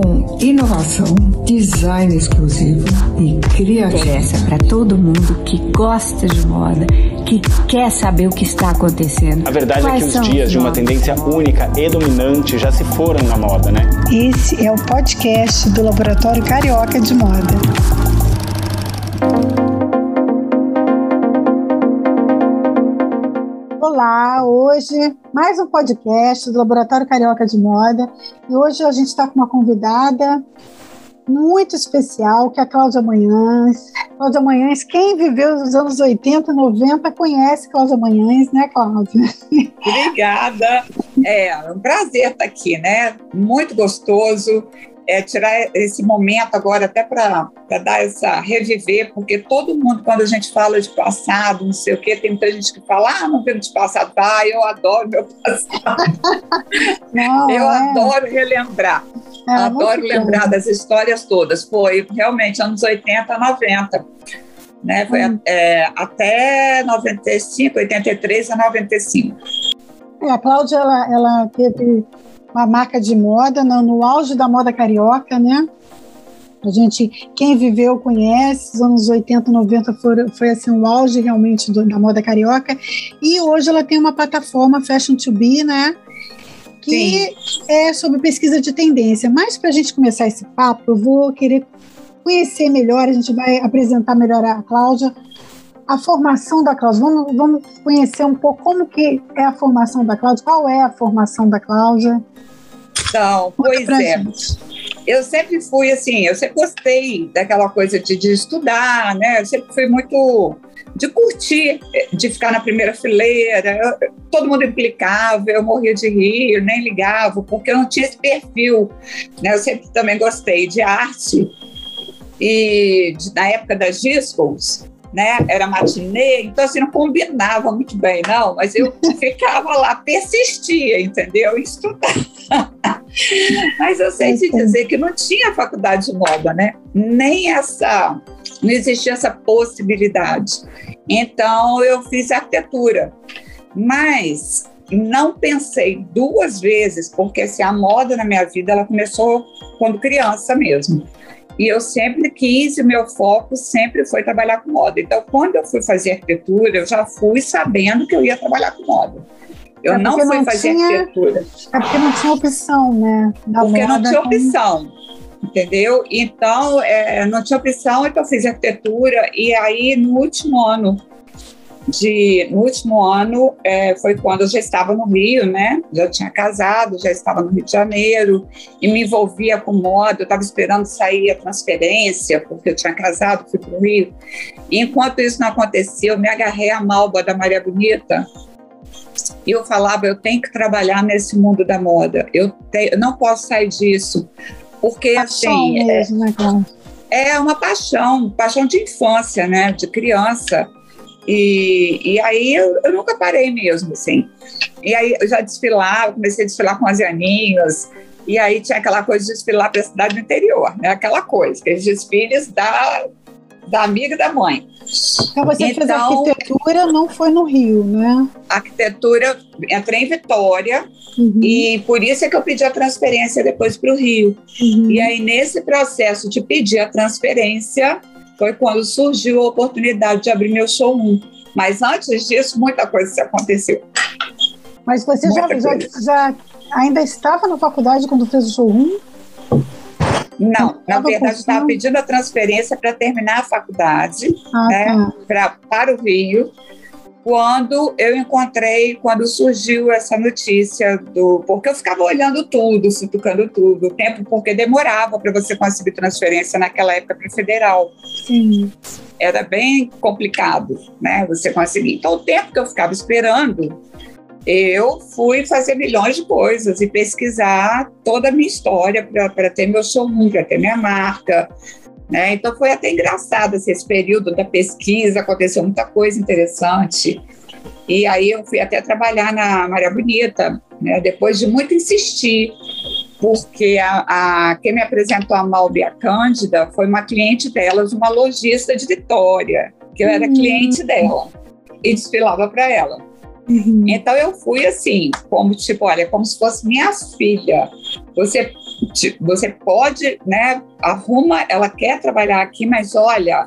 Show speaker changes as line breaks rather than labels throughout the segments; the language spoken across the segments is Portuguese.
com inovação, design exclusivo e criatividade.
Interessa para todo mundo que gosta de moda, que quer saber o que está acontecendo.
A verdade
Quais
é que os dias
os
de uma tendência única e dominante já se foram na moda, né?
Esse é o podcast do Laboratório Carioca de Moda. Olá, hoje mais um podcast do Laboratório Carioca de Moda e hoje a gente está com uma convidada muito especial, que é a Cláudia Manhães. Cláudia Manhães, quem viveu os anos 80 e 90 conhece Cláudia Manhães, né, Cláudia?
Obrigada. É um prazer estar aqui, né? Muito gostoso. É, tirar esse momento agora até para dar essa reviver, porque todo mundo, quando a gente fala de passado, não sei o quê, tem muita gente que fala, ah, não vivo de passado, ah, eu adoro meu passado.
Não,
eu
é,
adoro relembrar,
é
adoro lembrar
bom.
das histórias todas. Foi realmente anos 80, 90. Né? Foi
Hum.
é, até 95, 83 a 95.
É, a Cláudia, ela, ela teve uma marca de moda no, no auge da moda carioca, né? A gente, quem viveu conhece, os anos 80, 90 foram, foi assim o auge realmente do- da moda carioca. E hoje ela tem uma plataforma Fashion to Be, né? Que é sobre pesquisa de tendência. Mas para a gente começar esse papo, eu vou querer conhecer melhor, a gente vai apresentar melhor a Cláudia, a formação da Cláudia. Vamos, vamos conhecer um pouco como que é a formação da Cláudia, qual é a formação da Cláudia.
Então, pois é. Eu sempre fui assim, eu sempre gostei daquela coisa de, de estudar, né? Eu sempre fui muito de curtir, de ficar na primeira fileira. Eu- todo mundo implicava, eu morria de rir, eu nem ligava, porque eu não tinha esse perfil. Né? Eu sempre também gostei de arte. E de- na época das discos, né? Era matinê, então assim não combinava muito bem, não, mas eu ficava lá, persistia, entendeu? Em estudar. Mas eu sei te
Entendi.
dizer que não tinha faculdade de moda, né? Nem essa, não existia essa possibilidade. Então eu fiz arquitetura, mas não pensei duas vezes, porque assim, a moda na minha vida ela começou quando criança mesmo. E eu sempre quis, o meu foco sempre foi trabalhar com moda. Então, quando eu fui fazer arquitetura, eu já fui sabendo que eu ia trabalhar com moda. Eu
É
não fui
não
fazer
tinha-
arquitetura
É porque não tinha opção, né? Da
porque não tinha opção, entendeu? Então, é, não tinha opção, então eu fiz arquitetura e aí no último ano de, no último ano é, foi quando eu já estava no Rio, né? Já tinha casado, já estava no Rio de Janeiro e me envolvia com moda. Eu estava esperando sair a transferência porque eu tinha casado, fui para o Rio. E enquanto isso não acontecia, eu me agarrei à malba da Maria Bonita e eu falava, eu tenho que trabalhar nesse mundo da moda. Eu, te- eu não posso sair disso. Porque,
Paixão
assim, é,
mesmo, né, Cláudia?
é uma paixão, paixão de infância, né? De criança. E, e aí eu, eu nunca parei mesmo, assim. E aí eu já desfilava, comecei a desfilar com as aninhas. E aí tinha aquela coisa de desfilar para a cidade do interior, né? Aquela coisa, aqueles desfiles da, da amiga e da mãe.
Então você fez
Então-
arquitetura, não foi no Rio, né?
Arquitetura, entrei em Vitória,
Uhum,
e por isso é que eu pedi a transferência depois para o Rio.
uhum.
E aí, nesse processo de pedir a transferência, foi quando surgiu a oportunidade de abrir meu showroom. Mas antes disso, muita coisa aconteceu.
Mas você já, já, já ainda estava na faculdade quando fez o showroom?
Não, na verdade, estava pedindo a transferência para terminar a faculdade
Ah,
É.
tá.
pra, para o Rio, quando eu encontrei, quando surgiu essa notícia do. Porque eu ficava olhando tudo, futucando tudo, o tempo, porque demorava para você conseguir transferência naquela época para federal.
Sim.
era bem complicado, né? Você conseguir. Então, o tempo que eu ficava esperando, eu fui fazer milhões de coisas e pesquisar toda a minha história para ter meu showroom, para ter minha marca. Né? Então, foi até engraçado assim, esse período da pesquisa, aconteceu muita coisa interessante. E aí, eu fui até trabalhar na Maria Bonita, né? depois de muito insistir porque a, a- quem me apresentou a Malbi a Cândida foi uma cliente delas, uma lojista de Vitória, que eu era
Hum.
cliente dela e desfilava para ela.
Uhum.
Então eu fui assim, como tipo, olha, como se fosse minha filha. Você você pode, né? Arruma, ela quer trabalhar aqui, mas olha,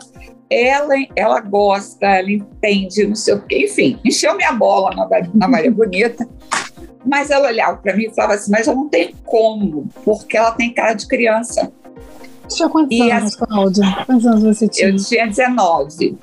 ela, ela gosta, ela entende, não sei o quê, enfim, encheu minha bola na, na Maria Bonita. Mas ela olhava para mim e falava assim: Mas eu não tenho como, porque ela tem cara de criança.
Tinha quantos e anos, a... Cláudia? Quantos anos você tinha?
Eu tinha 19.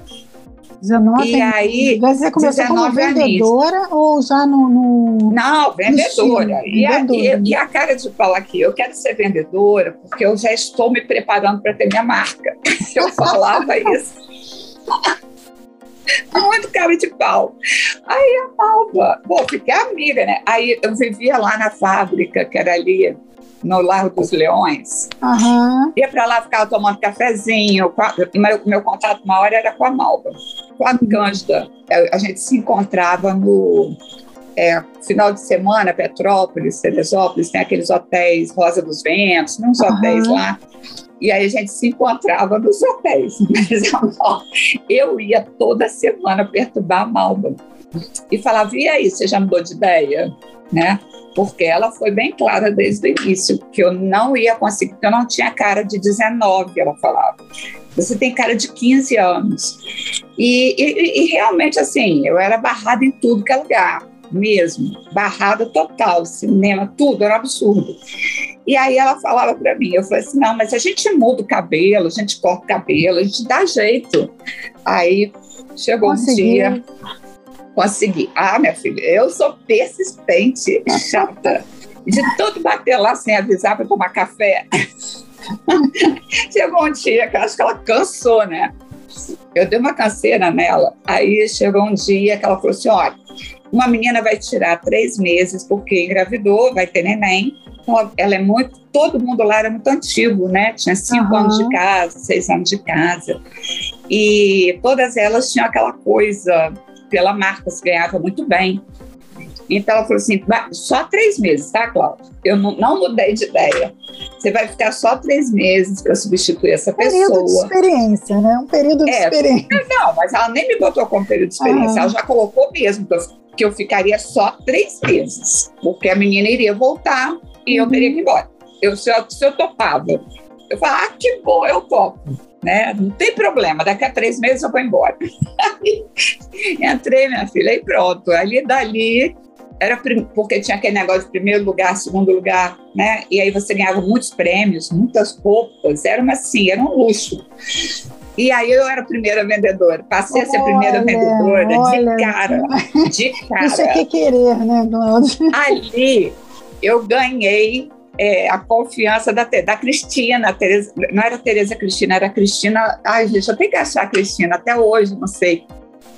19
e aí,
você começou como vendedora anos. ou já no, no...
Não, vendedora. E, vendedora. A, e, e, a cara de pau aqui, eu quero ser vendedora porque eu já estou me preparando para ter minha marca. Eu falava isso. Muito cara de pau. Aí a Malva, bom, fiquei amiga, né? Aí eu vivia lá na fábrica, que era ali no Largo dos Leões.
Uhum.
Ia para lá, ficava tomando cafezinho. Meu, meu contato maior era com a Malva. Com a Cândida, a gente se encontrava no é, final de semana, Petrópolis, Teresópolis, tem aqueles hotéis Rosa dos Ventos, uns uhum. hotéis lá. E aí a gente se encontrava nos hotéis. Mas eu ia toda semana perturbar a Malva. E falava, e aí, você já mudou de ideia? Né? porque ela foi bem clara desde o início que eu não ia conseguir, porque eu não tinha cara de 19, ela falava. Você tem cara de 15 anos. E, e, e realmente, assim, eu era barrada em tudo que é lugar, mesmo. Barrada total, cinema, tudo, era um absurdo. E aí ela falava para mim, eu falei assim, não, mas a gente muda o cabelo, a gente corta o cabelo, a gente dá jeito. Aí chegou Consegui. um dia consegui. Ah, minha filha, eu sou persistente, chata. De tudo bater lá sem avisar para tomar café. chegou um dia que acho que ela cansou, né? Eu dei uma canseira nela. Aí chegou um dia que ela falou assim: olha, uma menina vai tirar três meses porque engravidou, vai ter neném. Então, ela é muito. Todo mundo lá era muito antigo, né? Tinha cinco uhum. anos de casa, seis anos de casa. E todas elas tinham aquela coisa pela marca, se ganhava muito bem. Então ela falou assim: só três meses, tá, Cláudia? Eu não, não, mudei de ideia. Você vai ficar só três meses para substituir essa
período
pessoa.
Período de experiência, né? Um período de é, experiência.
Não, mas ela nem me botou como período de experiência, ela já colocou mesmo que eu, que eu ficaria só três meses, porque a menina iria voltar e uhum. eu teria que ir embora. Eu, se, eu, se eu topava, eu falava, ah, que bom, eu topo né? Não tem problema, daqui a três meses eu vou embora. Entrei, minha filha, e pronto. Ali dali era porque tinha aquele negócio de primeiro lugar, segundo lugar, né? E aí você ganhava muitos prêmios, muitas roupas, era uma assim, era um luxo. E aí eu era a primeira vendedora, passei olha, a ser a primeira vendedora olha, de cara, de cara.
Isso é que querer, né, Cláudia?
Ali eu ganhei é, a confiança da, da Cristina, Tereza, não era Tereza Cristina, era Cristina. Ai, gente, eu tenho que achar a Cristina até hoje, não sei.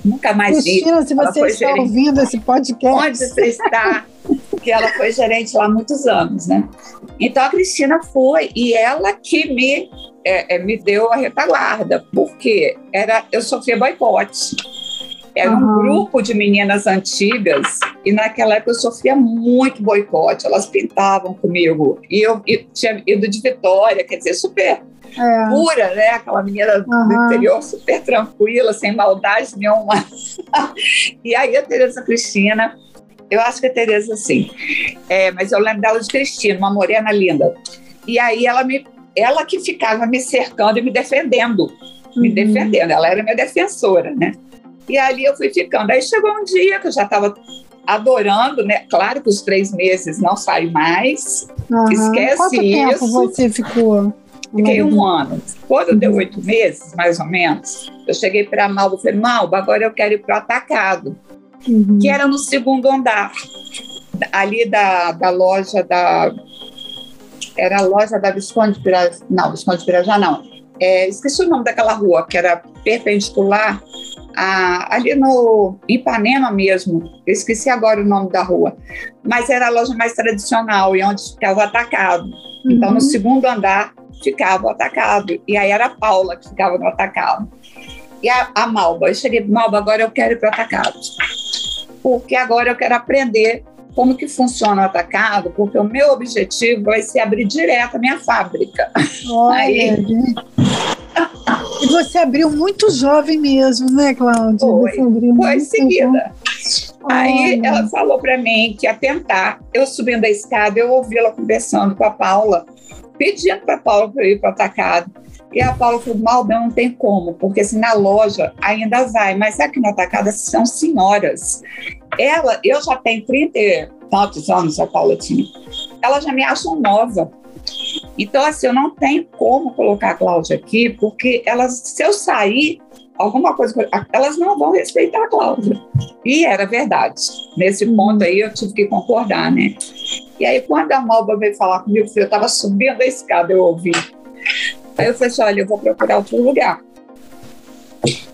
Nunca mais
Cristina, vi. se você está gerente. ouvindo esse podcast.
Onde você está? que ela foi gerente lá há muitos anos, né? Então a Cristina foi e ela que me, é, é, me deu a retaguarda, porque era, eu sofria boicote. Era uhum. um grupo de meninas antigas e naquela época eu sofria muito boicote. Elas pintavam comigo e eu, eu tinha ido de Vitória, quer dizer, super é. pura, né? Aquela menina uhum. do interior super tranquila, sem maldade nenhuma. e aí a Tereza Cristina, eu acho que a Tereza sim, é, mas eu lembro dela de Cristina, uma morena linda. E aí ela me, ela que ficava me cercando e me defendendo, me uhum. defendendo. Ela era minha defensora, né? E ali eu fui ficando. Aí chegou um dia que eu já estava adorando, né? Claro que os três meses não sai mais. Uhum. Esquece
Quanto
isso.
Tempo você ficou?
Fiquei um ano. Quando deu oito meses, mais ou menos, eu cheguei para a Malba e falei, Malba, agora eu quero ir para o atacado, uhum. que era no segundo andar, ali da, da loja da. Era a loja da Visconde Pirajá. Não, Visconde Pirajá não. É, esqueci o nome daquela rua, que era perpendicular a, ali no Ipanema mesmo, eu esqueci agora o nome da rua, mas era a loja mais tradicional e onde ficava o atacado. Uhum. Então, no uhum. segundo andar ficava o atacado, e aí era a Paula que ficava no atacado. E a, a Malba, eu cheguei, Malba, agora eu quero ir para o atacado, porque agora eu quero aprender como que funciona o atacado, porque o meu objetivo vai ser abrir direto a minha fábrica.
Olha, aí, e você abriu muito jovem mesmo, né, Cláudia?
Foi, foi em seguida. Aí ela falou para mim que ia tentar. Eu subindo a escada, eu ouvi ela conversando com a Paula. pedindo para a Paula para ir para o atacado. E a Paula falou, Malda, não tem como, porque assim, na loja ainda vai, mas aqui no atacado são senhoras. Ela, eu já tenho 30 e tantos anos, a Paula tinha. Ela já me acha nova. Então, assim, eu não tenho como colocar a Cláudia aqui, porque elas, se eu sair, alguma coisa, elas não vão respeitar a Cláudia. E era verdade. Nesse ponto aí eu tive que concordar, né? E aí, quando a Malba veio falar comigo, eu estava subindo a escada, eu ouvi. Aí eu falei assim: olha, eu vou procurar outro lugar.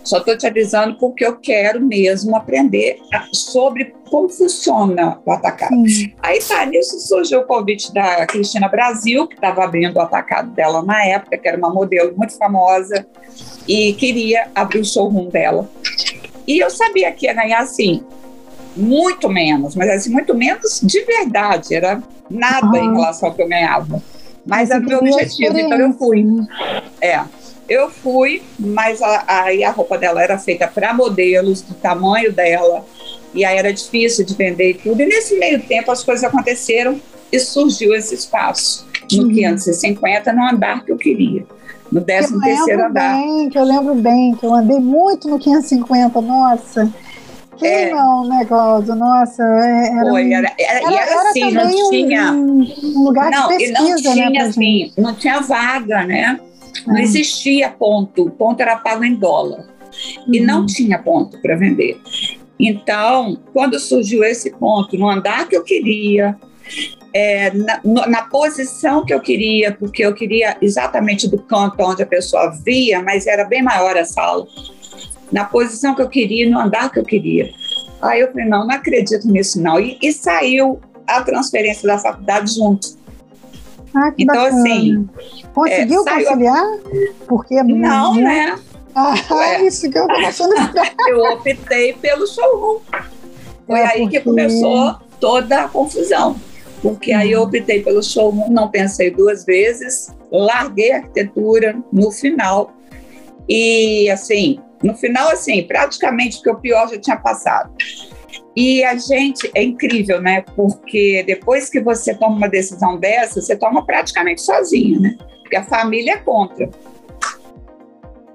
Só estou te avisando porque eu quero mesmo aprender sobre como funciona o atacado. Sim. Aí tá, nisso surgiu o convite da Cristina Brasil, que estava abrindo o atacado dela na época, que era uma modelo muito famosa, e queria abrir o showroom dela. E eu sabia que ia ganhar assim, muito menos, mas assim, muito menos de verdade, era nada uhum. em relação ao que eu ganhava. Mas, era o meu objetivo, então eu fui. É. Eu fui, mas aí a, a, roupa dela era feita para modelos do tamanho dela, e aí era difícil de vender e tudo. E nesse meio tempo as coisas aconteceram e surgiu esse espaço no uhum. 550, no andar que eu queria. No 13 terceiro andar.
Bem, que eu lembro bem, que eu andei muito no 550, nossa. Quem é. não, né, Cláudio? Nossa, é, era,
Foi, era, era, era, era assim, não tinha.
Um, um lugar
não,
de pesquisa,
não tinha,
né,
assim, não tinha vaga, né? Não existia ponto, o ponto era pago em dólar. Uhum. E não tinha ponto para vender. Então, quando surgiu esse ponto, no andar que eu queria, é, na, na, posição que eu queria, porque eu queria exatamente do canto onde a pessoa via, mas era bem maior a sala, na posição que eu queria, no andar que eu queria. Aí eu falei, não, não acredito nisso não. E, e saiu a transferência da faculdade junto.
Ah, que então, bacana. assim. Conseguiu é, conciliar? Porque é
Não, né?
Ah, Ué. isso que eu estava achando.
eu optei pelo showroom. Foi é aí porque... que começou toda a confusão. Porque aí eu optei pelo showroom, não pensei duas vezes, larguei a arquitetura no final. E assim, no final, assim, praticamente que o pior já tinha passado. E a gente é incrível, né? Porque depois que você toma uma decisão dessa, você toma praticamente sozinho, né? Porque a família é contra.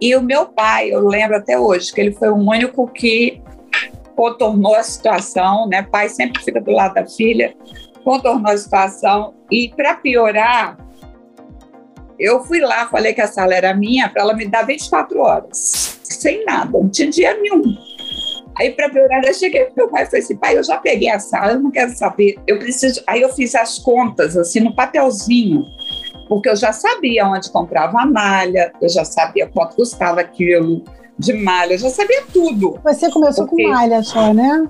E o meu pai, eu lembro até hoje, que ele foi o único que contornou a situação, né? Pai sempre fica do lado da filha, contornou a situação. E para piorar, eu fui lá, falei que a sala era minha, para ela me dar 24 horas, sem nada, não tinha dinheiro nenhum. Aí, para piorar, eu cheguei pro meu pai e falei assim: pai, eu já peguei a sala, eu não quero saber, eu preciso. Aí, eu fiz as contas, assim, no papelzinho, porque eu já sabia onde comprava a malha, eu já sabia quanto custava aquilo de malha, eu já sabia tudo.
Você começou com malha só, né?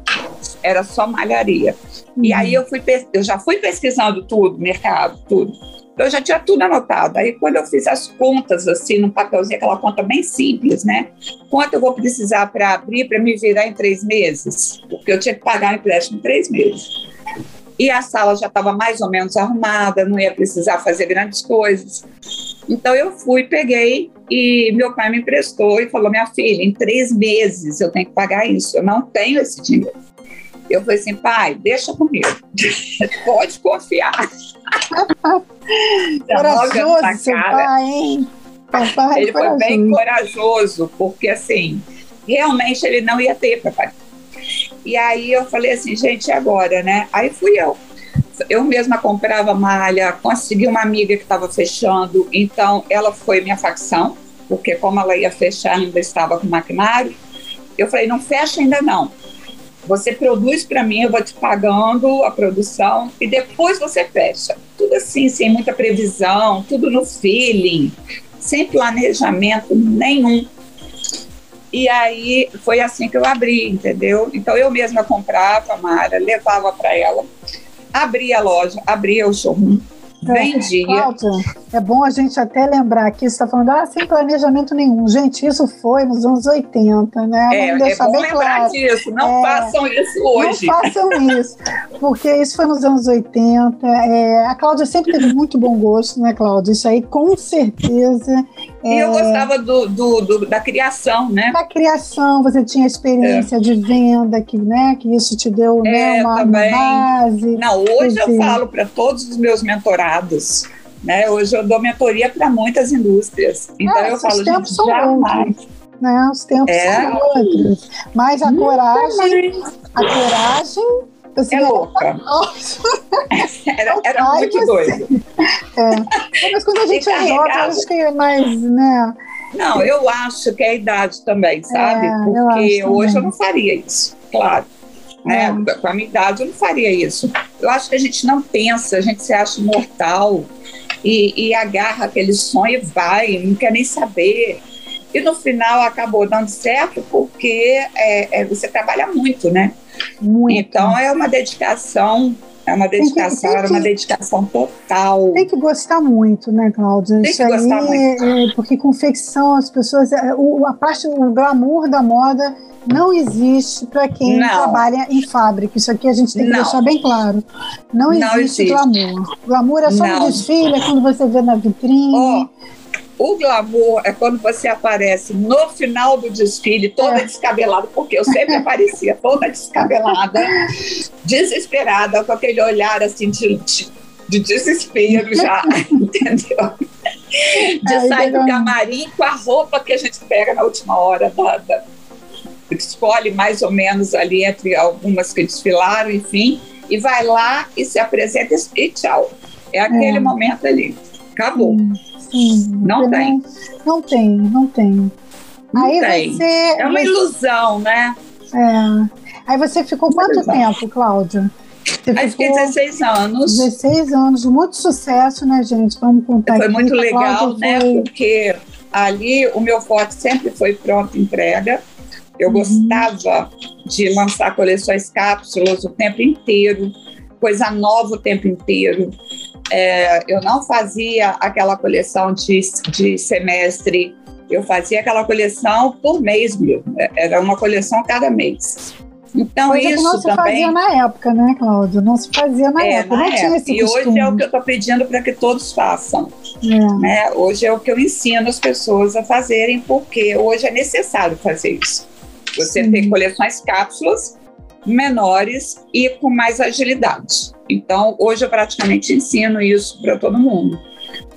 Era só malharia. Uhum. E aí, eu, fui, eu já fui pesquisando tudo, mercado, tudo. Então, eu já tinha tudo anotado. Aí, quando eu fiz as contas, assim, no papelzinho, aquela conta bem simples, né? Quanto eu vou precisar para abrir, para me virar em três meses? Porque eu tinha que pagar o empréstimo em três meses. E a sala já estava mais ou menos arrumada, não ia precisar fazer grandes coisas. Então, eu fui, peguei e meu pai me emprestou e falou: minha filha, em três meses eu tenho que pagar isso, eu não tenho esse dinheiro. Eu falei assim, pai, deixa comigo, pode confiar.
Corajoso pai, hein?
Papai ele foi bem corajoso, porque assim, realmente ele não ia ter papai. E aí eu falei assim, gente, agora, né? Aí fui eu. Eu mesma comprava malha, consegui uma amiga que estava fechando, então ela foi minha facção, porque como ela ia fechar, ainda estava com maquinário. Eu falei, não fecha ainda não. Você produz para mim, eu vou te pagando a produção e depois você fecha. Tudo assim, sem muita previsão, tudo no feeling, sem planejamento nenhum. E aí foi assim que eu abri, entendeu? Então eu mesma comprava a Mara, levava para ela, abria a loja, abria o showroom, Vendia.
Cláudia, é bom a gente até lembrar que você está falando, ah, sem planejamento nenhum. Gente, isso foi nos anos 80, né?
É, Vamos deixar é bom bem lembrar claro. disso, não é, façam isso hoje.
Não façam isso, porque isso foi nos anos 80. É, a Cláudia sempre teve muito bom gosto, né, Cláudia? Isso aí, com certeza.
E eu é, gostava do, do, do, da criação, né?
Da criação, você tinha experiência é. de venda, que, né, que isso te deu né, uma, uma base.
Não, hoje eu falo para todos os meus mentorados Né? Hoje eu dou mentoria para muitas indústrias. Então
É,
eu falo,
tempos
gente,
são
jamais.
Né? Os tempos
É.
são outros. Mas a coragem, a coragem. Você
É louca. Era, era
Ai,
muito
você.
doido.
Mas quando a gente é jovem, acho que é mais, né?
Não, eu acho que é a idade também, sabe?
É, eu
Porque
acho
hoje
também.
eu não faria isso, claro. Né? Com a minha idade eu não faria isso. Eu acho que a gente não pensa, a gente se acha mortal e, e agarra aquele sonho e vai, não quer nem saber. E no final acabou dando certo porque é, é, você trabalha muito, né?
Muito.
Então é uma dedicação, é uma dedicação, era uma
que-
dedicação total.
Tem que gostar muito, né, Cláudia?
Tem
Isso
que gostar
aí, é, porque confecção, as pessoas. é, o, a parte, o glamour da moda não existe para quem
Não.
trabalha em fábrica. Isso aqui a gente tem que
Não.
deixar bem claro. Não,
Não
existe,
existe.
glamour. Glamour é só
Não.
desfile, é quando você vê na vitrine.
Ó, o glamour é quando você aparece no final do desfile, toda
É.
descabelada, porque eu sempre aparecia toda descabelada, desesperada, com aquele olhar assim de, de, de desespero já, entendeu? De sair do camarim com a roupa que a gente pega na última hora da, da- escolhe mais ou menos ali entre algumas que desfilaram, enfim, e vai lá e se apresenta e tchau. É aquele
É.
momento ali. Acabou.
Sim,
Não
porque
tem.
Não tem, não tem.
Não
aí
tem.
você.
É uma ilusão, né?
é. Aí você ficou quanto tempo, Cláudia? Você
Aí fiquei
ficou
16 anos.
16 anos, muito sucesso, né, gente? Vamos contar
Foi
aqui.
muito legal, né?
foi-
Porque ali o meu forte sempre foi pronta entrega. Eu
Uhum.
gostava de lançar coleções cápsulas o tempo inteiro, coisa nova o tempo inteiro. É, eu não fazia aquela coleção de, de semestre, eu fazia aquela coleção por mês mesmo. Era uma coleção cada mês. Então,
Coisa que não
isso
se
também.
fazia na época, né, Cláudia? Não se fazia na
É,
época,
na
não tinha
época.
esse
E hoje
costume.
é o que eu estou pedindo para que todos façam.
É.
né? Hoje é o que eu ensino as pessoas a fazerem, porque hoje é necessário fazer isso. Você
Sim.
tem coleções cápsulas menores e com mais agilidade. Então, hoje eu praticamente ensino isso para todo mundo.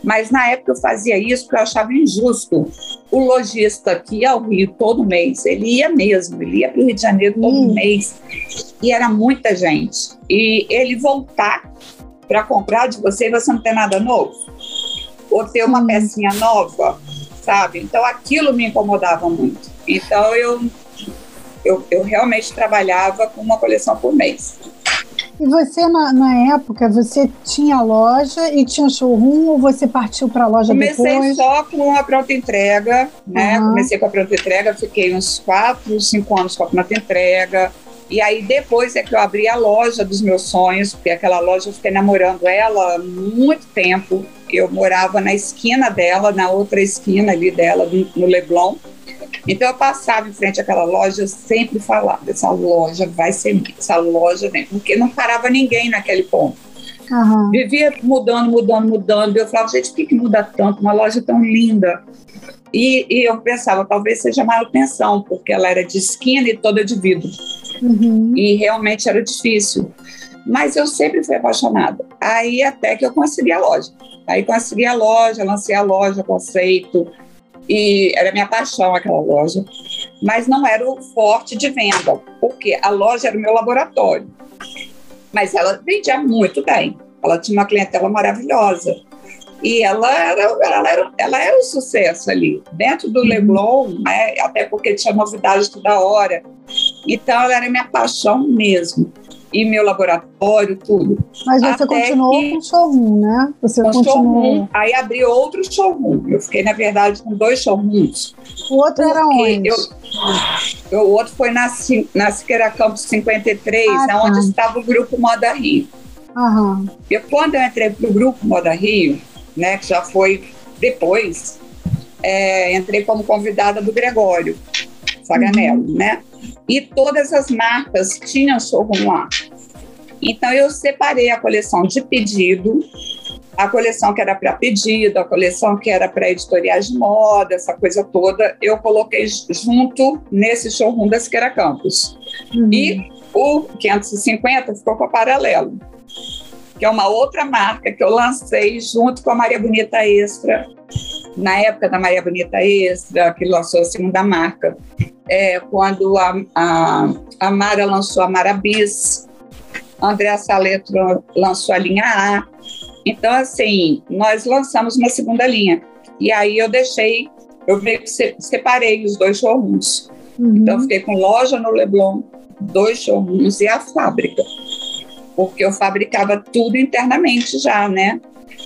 Mas na época eu fazia isso porque eu achava injusto. O lojista que ia ao Rio todo mês, ele ia mesmo, ele ia para o Rio de Janeiro todo
Hum.
mês. E era muita gente. E ele voltar para comprar de você e você não tem nada novo. Ou ter uma pecinha nova, sabe? Então aquilo me incomodava muito. Então eu, eu, eu realmente trabalhava com uma coleção por mês.
E você, na, na época, você tinha loja e tinha showroom ou você partiu para a loja
Comecei
depois?
só com a pronta entrega, né?
Uhum.
Comecei com a pronta entrega, fiquei uns quatro, cinco anos com a pronta entrega. E aí depois é que eu abri a loja dos meus sonhos, porque aquela loja eu fiquei namorando ela há muito tempo. Eu morava na esquina dela, na outra esquina ali dela, no Leblon. Então eu passava em frente àquela loja, eu sempre falava, essa loja vai ser essa loja vem, porque não parava ninguém naquele ponto.
Aham.
Vivia mudando, mudando, mudando. Eu falava, gente, por que, que muda tanto? Uma loja tão linda. E, e eu pensava, talvez seja manutenção, porque ela era de esquina e toda de vidro.
Uhum.
E realmente era difícil. Mas eu sempre fui apaixonada. Aí até que eu consegui a loja. Aí consegui a loja, lancei a loja, conceito. E era minha paixão aquela loja. Mas não era o forte de venda, porque a loja era o meu laboratório. Mas ela vendia muito bem. Ela tinha uma clientela maravilhosa. E ela era, ela era, ela era um sucesso ali. Dentro do Leblon, né, até porque tinha novidades toda hora. Então, ela era minha paixão mesmo. E meu laboratório, tudo.
Mas você
Até
continuou
que-
com showroom, né? Você
Um
continuou.
showroom, aí abri outro showroom. Eu fiquei, na verdade, com dois showrooms.
O outro era onde?
eu- eu- o outro foi na, na Siqueira Campos 53,
Ah, tá.
onde estava o Grupo Moda Rio.
Aham.
E quando eu entrei para o Grupo Moda Rio, né, que já foi depois, é, entrei como convidada do Gregório Faganello, né? E todas as marcas tinham showroom lá. Então eu separei a coleção de pedido, a coleção que era para pedido, a coleção que era para editoriais de moda, essa coisa toda, eu coloquei junto nesse showroom da Siqueira Campos.
Uhum.
E o 550 ficou com a paralelo. Que é uma outra marca que eu lancei junto com a Maria Bonita Extra, na época da Maria Bonita Extra, que lançou a segunda marca, é, quando a, a, a Mara lançou a Marabis, Andréa Saletro lançou a linha A. Então, assim, nós lançamos uma segunda linha. E aí eu deixei, eu separei os dois showrooms. Uhum. Então, fiquei com loja no Leblon, dois showrooms e a fábrica. Porque eu fabricava tudo internamente já, né?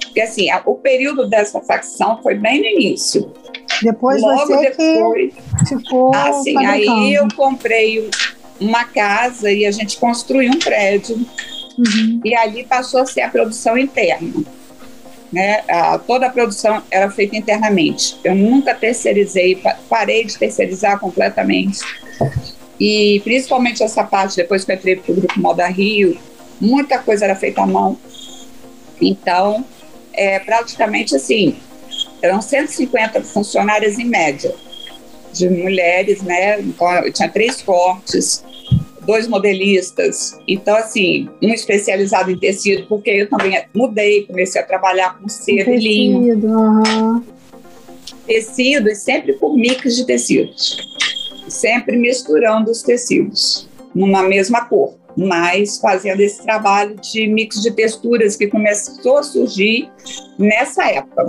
Porque, assim, a, o período dessa facção foi bem no início.
Depois Logo você depois, ficou
assim, aí eu comprei uma casa e a gente construiu um prédio. Uhum. E ali passou a ser a produção interna. Né? A, toda a produção era feita internamente. Eu nunca terceirizei, parei de terceirizar completamente. E principalmente essa parte, depois que eu entrei para o Grupo Moda Rio, muita coisa era feita à mão. Então, é, praticamente assim, eram 150 funcionárias em média, de mulheres, né? Então, eu tinha três cortes, dois modelistas. Então, assim, um especializado em tecido, porque eu também mudei, comecei a trabalhar com seda e linho. Uhum. Tecido e sempre com mix de tecidos. Sempre misturando os tecidos numa mesma cor, mas fazendo esse trabalho de mix de texturas que começou a surgir nessa época.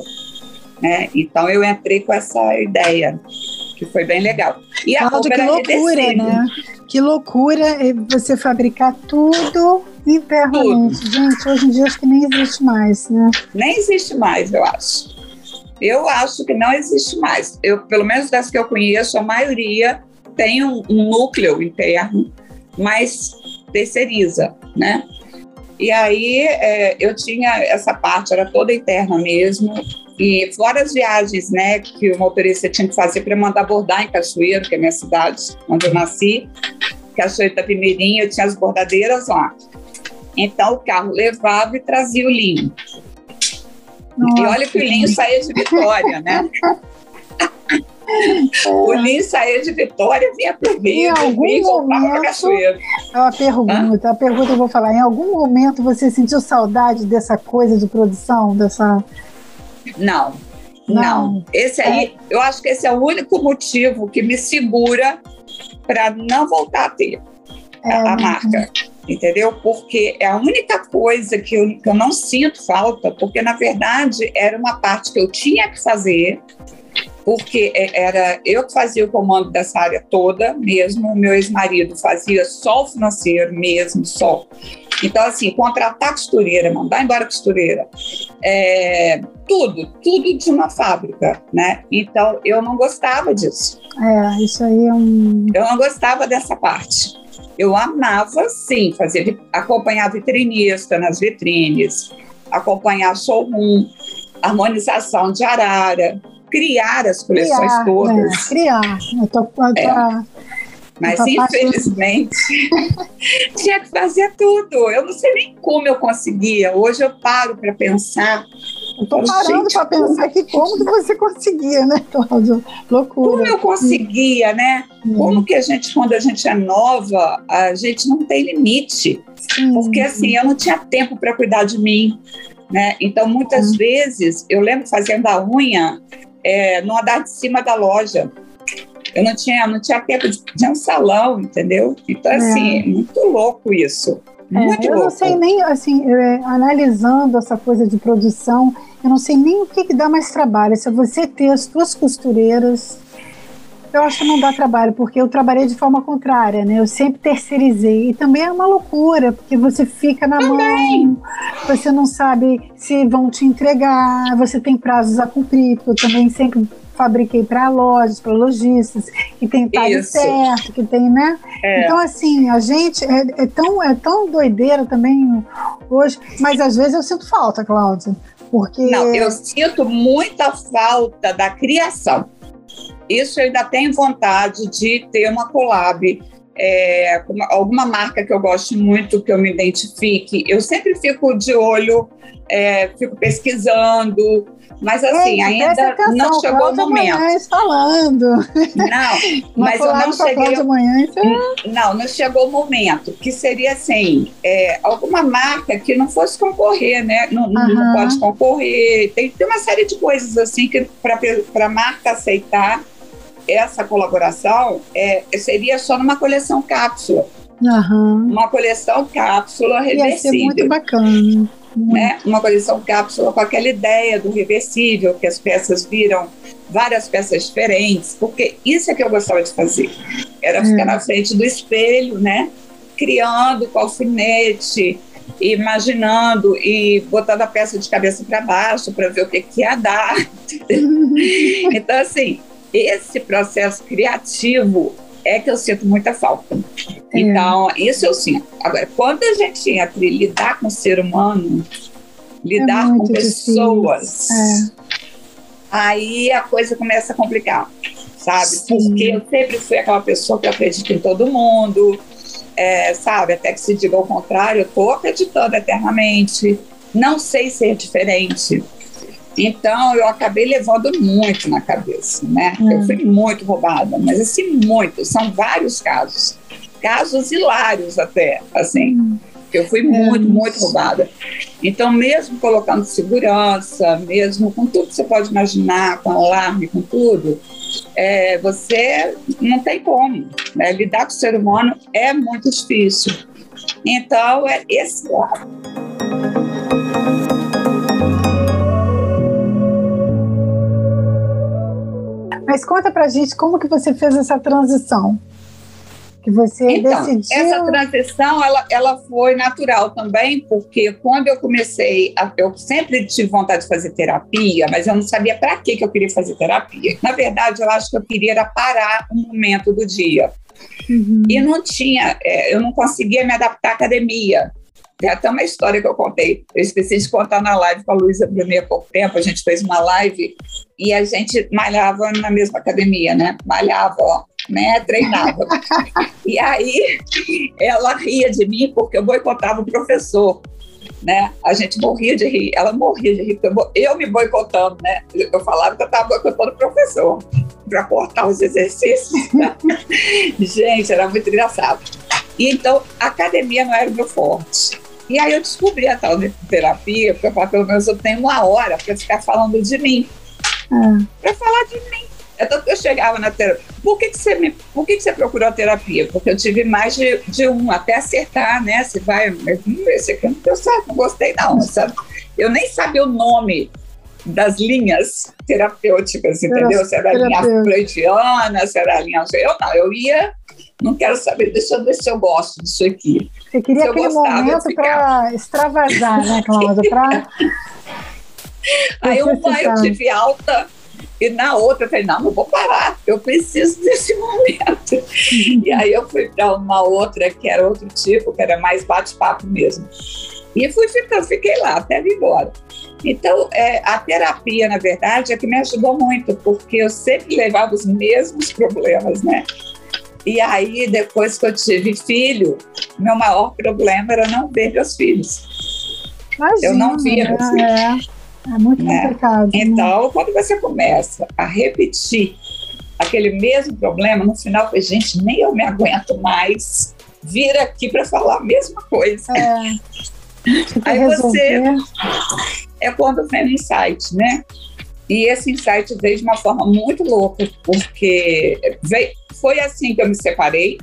Né? Então eu entrei com essa ideia, que foi bem legal.
E a Cláudia, que loucura, né? Que loucura você fabricar tudo internamente. Tudo. Gente, hoje em dia acho que nem existe mais, né?
Nem existe mais, eu acho. Eu acho que não existe mais. Eu, pelo menos das que eu conheço, a maioria tem um, um núcleo interno, mas terceiriza, né? E aí é, eu tinha essa parte, era toda interna mesmo. E fora as viagens, né, que o motorista tinha que fazer para mandar bordar em Cachoeiro, que é minha cidade, onde eu nasci, Cachoeiro da Primeirinha, eu tinha as bordadeiras lá. Então o carro levava e trazia o linho. Nossa. E olha que o linho saía de Vitória, né? o linho saía de Vitória e vinha para o Rio, em algum para Cachoeiro.
É uma pergunta, Hã? a pergunta que eu vou falar. Em algum momento você sentiu saudade dessa coisa de produção, dessa
não, não. não. Esse aí, é. eu acho que esse é o único motivo que me segura para não voltar a ter é. a, a, marca. Entendeu? Porque é a única coisa que eu, que eu não sinto falta, porque na verdade era uma parte que eu tinha que fazer, porque é, era eu que fazia o comando dessa área toda mesmo, o meu ex-marido fazia só o financeiro mesmo, só. Então, assim, contratar costureira, mandar embora costureira, é, tudo, tudo de uma fábrica, né? Então, eu não gostava disso.
É, isso aí é um...
Eu não gostava dessa parte. Eu amava, sim, fazer, acompanhar vitrinista nas vitrines, acompanhar showroom, harmonização de arara, criar as coleções criar, todas.
É, criar. Eu tô, eu tô, é.
Mas infelizmente tinha que fazer tudo. Eu não sei nem como eu conseguia. Hoje eu paro para pensar.
Estou parando para pensar que como que você conseguia, né, Cláudia? Loucura.
Como eu conseguia, né? Hum. Como que a gente, quando a gente é nova, a gente não tem limite. Sim. Porque assim, eu não tinha tempo para cuidar de mim. Né? Então, muitas hum. vezes, eu lembro fazendo a unha é, no andar de cima da loja. Eu não tinha, não tinha tempo de, de um salão, entendeu? Então, assim, é. muito louco isso. É, muito
eu
louco.
não sei nem, assim, é, analisando essa coisa de produção, eu não sei nem o que, que dá mais trabalho. Se você ter as suas costureiras, eu acho que não dá trabalho, porque eu trabalhei de forma contrária, né? Eu sempre terceirizei. E também é uma loucura, porque você fica na também. mão, você não sabe se vão te entregar, você tem prazos a cumprir, eu também sempre fabriquei para lojas, para lojistas, que tem time certo, que tem, né? É. Então, assim, a gente é, é, tão, é tão doideira também hoje, mas às vezes eu sinto falta, Cláudia. Porque...
Não, eu sinto muita falta da criação. Isso eu ainda tenho vontade de ter uma collab é, alguma marca que eu gosto muito, que eu me identifique, eu sempre fico de olho, é, fico pesquisando, mas assim, Ei, ainda não chegou o momento.
falando.
Não, mas eu não cheguei. De manhã, então... Não, não chegou o momento, que seria assim, é, alguma marca que não fosse concorrer, né? Não, uhum. não pode concorrer. Tem, tem uma série de coisas assim que para a marca aceitar essa colaboração é, seria só numa coleção cápsula.
Uhum.
Uma coleção cápsula reversível. Ia ser
muito bacana.
Né? Uma coleção cápsula com aquela ideia do reversível, que as peças viram várias peças diferentes, porque isso é que eu gostava de fazer. Era ficar na frente do espelho, né? Criando com alfinete, imaginando e botando a peça de cabeça para baixo para ver o que, que ia dar. então, assim, esse processo criativo é que eu sinto muita falta. É. Então, isso eu sinto. Agora, quando a gente entra e lidar com o ser humano, lidar é com pessoas, é. aí a coisa começa a complicar, sabe? Sim. Porque eu sempre fui aquela pessoa que acredita em todo mundo, é, sabe? Até que se diga o contrário, eu estou acreditando eternamente. Não sei ser diferente. Então, eu acabei levando muito na cabeça, né? Hum. Eu fui muito roubada, mas assim, muito. São vários casos. Casos hilários até, assim. Hum. Eu fui muito, muito roubada. Então, mesmo colocando segurança, mesmo com tudo que você pode imaginar, com alarme, com tudo, é, você não tem como. Né? Lidar com o ser humano é muito difícil. Então, é esse lado.
Mas conta pra gente como que você fez essa transição. Que você então, decidiu...
Essa transição, ela, ela foi natural também, porque quando eu comecei, a, eu sempre tive vontade de fazer terapia, mas eu não sabia para que eu queria fazer terapia. Na verdade, eu acho que eu queria parar um momento do dia. Uhum. E não tinha, é, eu não conseguia me adaptar à academia. Tem até uma história que eu contei, eu esqueci de contar na live com a Luísa Brunet há pouco tempo, a gente fez uma live e a gente malhava na mesma academia, né? Malhava, ó, né? Treinava. e aí ela ria de mim porque eu boicotava o professor. Né? A gente morria de rir, ela morria de rir, eu, eu me boicotando, né? Eu falava que eu estava boicotando o professor para cortar os exercícios. Gente, era muito engraçado. E então, a academia não era o meu forte. E aí eu descobri a tal de terapia, porque eu falei, pelo menos eu tenho uma hora para ficar falando de mim. Ah. Para falar de mim. É tanto que eu chegava na terapia. Por que, que, você, me, por que, que você procurou a terapia? Porque eu tive mais de, de um, até acertar, né? Você vai, hum, esse aqui não deu certo, não gostei, não, sabe? Eu nem sabia o nome das linhas terapêuticas, entendeu? Se era a linha freudiana, se era a linha. Eu não, eu ia, não quero saber, deixa eu ver se eu gosto disso aqui.
Você queria aquele gostava, momento para extravasar, né, Cláudia? Pra...
Aí uma eu tive alta e na outra eu falei, não, não vou parar, eu preciso desse momento. Uhum. E aí eu fui para uma outra que era outro tipo, que era mais bate-papo mesmo. E fui ficando, fiquei lá até vir embora. Então, é, a terapia, na verdade, é que me ajudou muito, porque eu sempre levava os mesmos problemas, né? E aí, depois que eu tive filho, meu maior problema era não ver meus filhos.
Imagina,
eu não via meus
filhos. É, é muito né? complicado.
Né? Então, né? quando você começa a repetir aquele mesmo problema, no final, gente, nem eu me aguento mais vir aqui para falar a mesma coisa. É. Aí você é quando vem o insight, né? E esse insight veio de uma forma muito louca, porque veio, foi assim que eu me separei.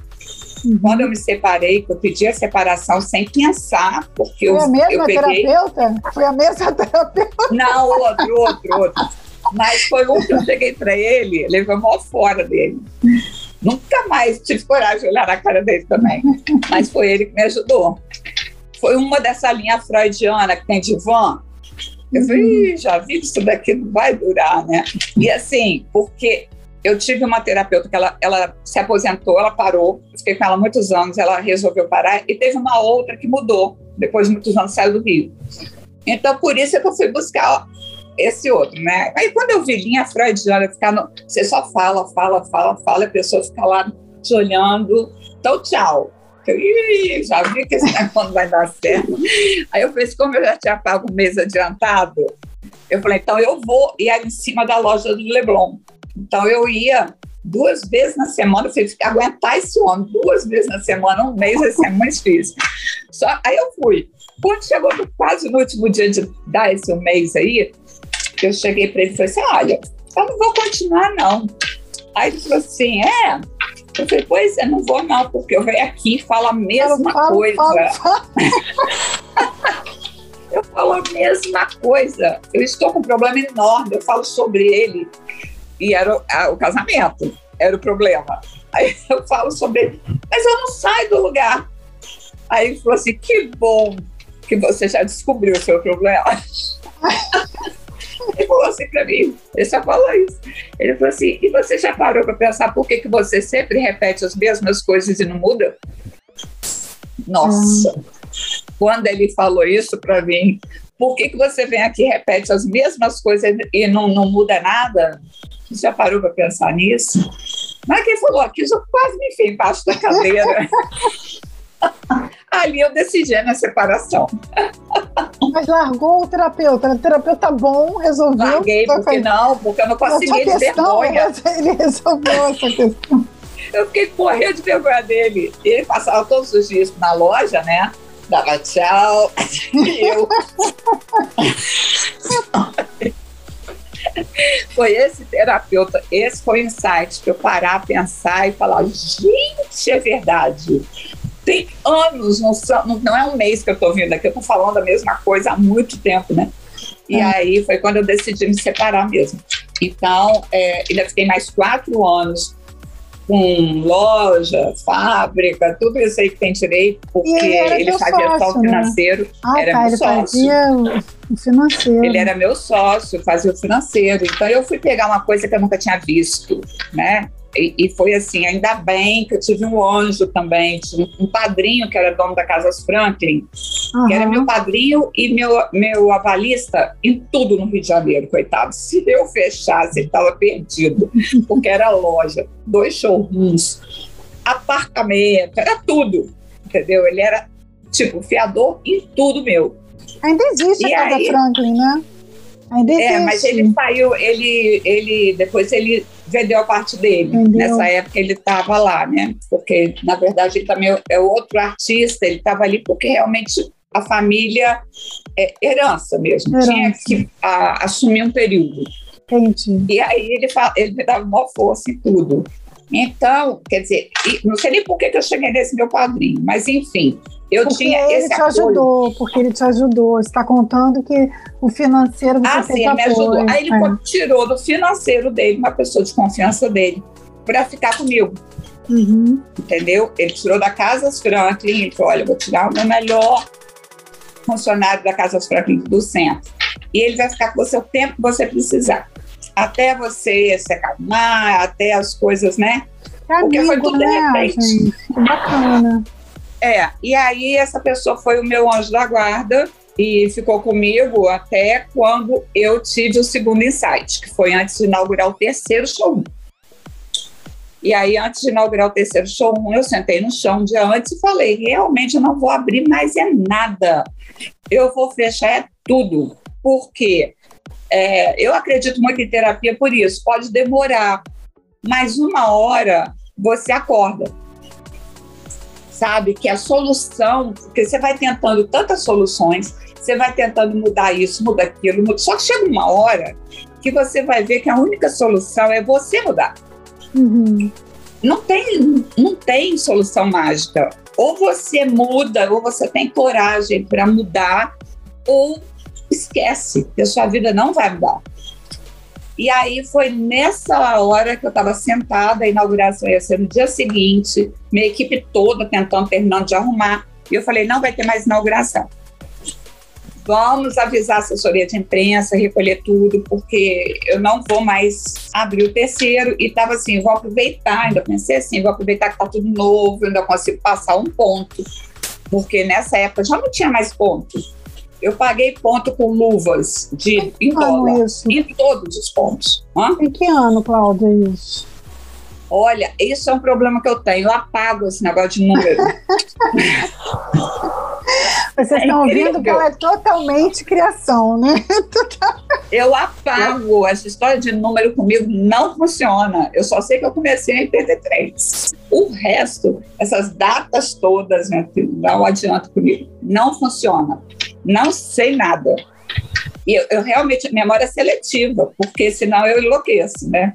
Uhum. Quando eu me separei, que eu pedi a separação sem pensar, porque
foi
eu,
a mesma
eu
peguei... terapeuta? Foi a mesma terapeuta?
Não, outro, outro, outro. Mas foi um que eu cheguei para ele, levou mó fora dele. Nunca mais tive coragem de olhar na cara dele também. Mas foi ele que me ajudou. Foi uma dessa linha freudiana que tem divã, eu falei, já vi isso daqui não vai durar, né? E assim, porque eu tive uma terapeuta que ela, ela se aposentou, ela parou, fiquei com ela muitos anos, ela resolveu parar, e teve uma outra que mudou, depois de muitos anos saiu do Rio. Então, por isso é que eu fui buscar esse outro, né? Aí, quando eu vi linha freudiana, ficar no, você só fala, fala, fala, fala, a pessoa fica lá te olhando, Então, tchau. Eu Ih, já vi que esse negócio vai dar certo. Aí eu falei, como eu já tinha pago um mês adiantado, eu falei, então eu vou, e em cima da loja do Leblon. Então eu ia duas vezes na semana, eu falei, aguentar esse homem duas vezes na semana, um mês, assim, é muito difícil. Só, aí eu fui. Quando chegou quase no último dia de dar esse um mês aí, eu cheguei para ele e falei assim: olha, eu não vou continuar, não. Aí ele falou assim: é. Eu falei, pois é, não vou não, porque eu venho aqui e falo a mesma falo, coisa. Falo, falo. eu falo a mesma coisa. Eu estou com um problema enorme, eu falo sobre ele. E era o, a, o casamento, era o problema. Aí eu falo sobre ele, mas eu não saio do lugar. Aí ele falou assim: que bom que você já descobriu o seu problema. Ele falou assim para mim, ele só falou isso. Ele falou assim, e você já parou para pensar por que, que você sempre repete as mesmas coisas e não muda? Nossa, hum. quando ele falou isso para mim, por que, que você vem aqui e repete as mesmas coisas e não, não muda nada? Você já parou para pensar nisso? Mas quem falou aqui, eu quase me enfiei embaixo da cadeira. Ali eu decidi a minha separação.
Mas largou o terapeuta. O terapeuta bom resolveu.
Larguei, porque não, porque eu não conseguia de vergonha.
Ele resolveu essa questão.
Eu fiquei correndo de vergonha dele. Ele passava todos os dias na loja, né? Dava tchau. E eu. foi esse terapeuta, esse foi o insight para eu parar, pensar e falar: gente, é verdade tem anos, não, não é um mês que eu estou vindo aqui, eu estou falando a mesma coisa há muito tempo, né? E é. aí foi quando eu decidi me separar mesmo. Então, é, ainda fiquei mais quatro anos com loja, fábrica, tudo isso aí que tem direito, porque ele, ele fazia sócio, só o né? financeiro. Né?
Ah, era tá, meu ele sócio. fazia o financeiro.
Ele era meu sócio, fazia o financeiro. Então eu fui pegar uma coisa que eu nunca tinha visto, né? E, e, foi assim, ainda bem que eu tive um anjo também, tive um padrinho que era dono da Casas Franklin, uhum. que era meu padrinho e meu, meu avalista em tudo no Rio de Janeiro, coitado. Se eu fechasse, ele estava perdido, porque era loja, dois showrooms, apartamento, era tudo, entendeu? Ele era, tipo, fiador em tudo meu.
Ainda existe e a Casa aí, Franklin, né? Ainda existe.
É, mas ele saiu, ele, ele, depois ele vendeu a parte dele. Vendeu. Nessa época ele estava lá, né? Porque, na verdade, ele também é outro artista, ele estava ali porque realmente a família é herança mesmo, herança. tinha que a, assumir um período.
Entendi.
E aí ele, fala, ele me dava uma força em tudo. Então, quer dizer, não sei nem por que eu cheguei nesse meu padrinho, mas enfim, eu
porque
tinha
ele esse te apoio. ajudou, porque ele te ajudou. Você está contando que o financeiro você
ah, sim, ele me ajudou. Aí ele é. tirou do financeiro dele uma pessoa de confiança dele para ficar comigo.
Uhum.
Entendeu? Ele tirou da Casas Franklin. Ele falou: olha, vou tirar o meu melhor funcionário da Casas Franklin do centro. E ele vai ficar com você o tempo que você precisar. Até você se acalmar, até as coisas, né?
É Porque amigo, foi tudo né, de repente. Gente? Que bacana.
É, e aí essa pessoa foi o meu anjo da guarda e ficou comigo até quando eu tive o segundo insight, que foi antes de inaugurar o terceiro showroom. E aí, antes de inaugurar o terceiro showroom, eu sentei no chão um dia antes e falei: realmente eu não vou abrir mais é nada. Eu vou fechar é tudo. Porque é, eu acredito muito em terapia por isso. Pode demorar, mas uma hora você acorda sabe? Que a solução, porque você vai tentando tantas soluções, você vai tentando mudar isso, mudar aquilo, muda, só que chega uma hora que você vai ver que a única solução é você mudar.
Uhum.
Não tem, não tem solução mágica. Ou você muda, ou você tem coragem para mudar, ou esquece, que a sua vida não vai mudar. E aí foi nessa hora que eu estava sentada, a inauguração ia ser no dia seguinte, minha equipe toda tentando, terminando de arrumar. E eu falei: não vai ter mais inauguração. Vamos avisar a assessoria de imprensa, recolher tudo, porque eu não vou mais abrir o terceiro. E estava assim: vou aproveitar, ainda pensei assim: vou aproveitar que está tudo novo, ainda consigo passar um ponto. Porque nessa época já não tinha mais pontos eu paguei ponto com luvas de em dólar, isso? em todos os pontos.
Hã? Em que ano, Cláudia, isso?
Olha, isso é um problema que eu tenho. Eu apago esse negócio de número.
Vocês
É
estão ouvindo que ela é totalmente criação, né?
Eu apago. Essa história de número comigo não funciona. Eu só sei que eu comecei em 83. O resto, essas datas todas, filha, não adianta comigo. Não funciona. Não sei nada. E eu, eu realmente, memória é seletiva, porque senão eu enlouqueço, né?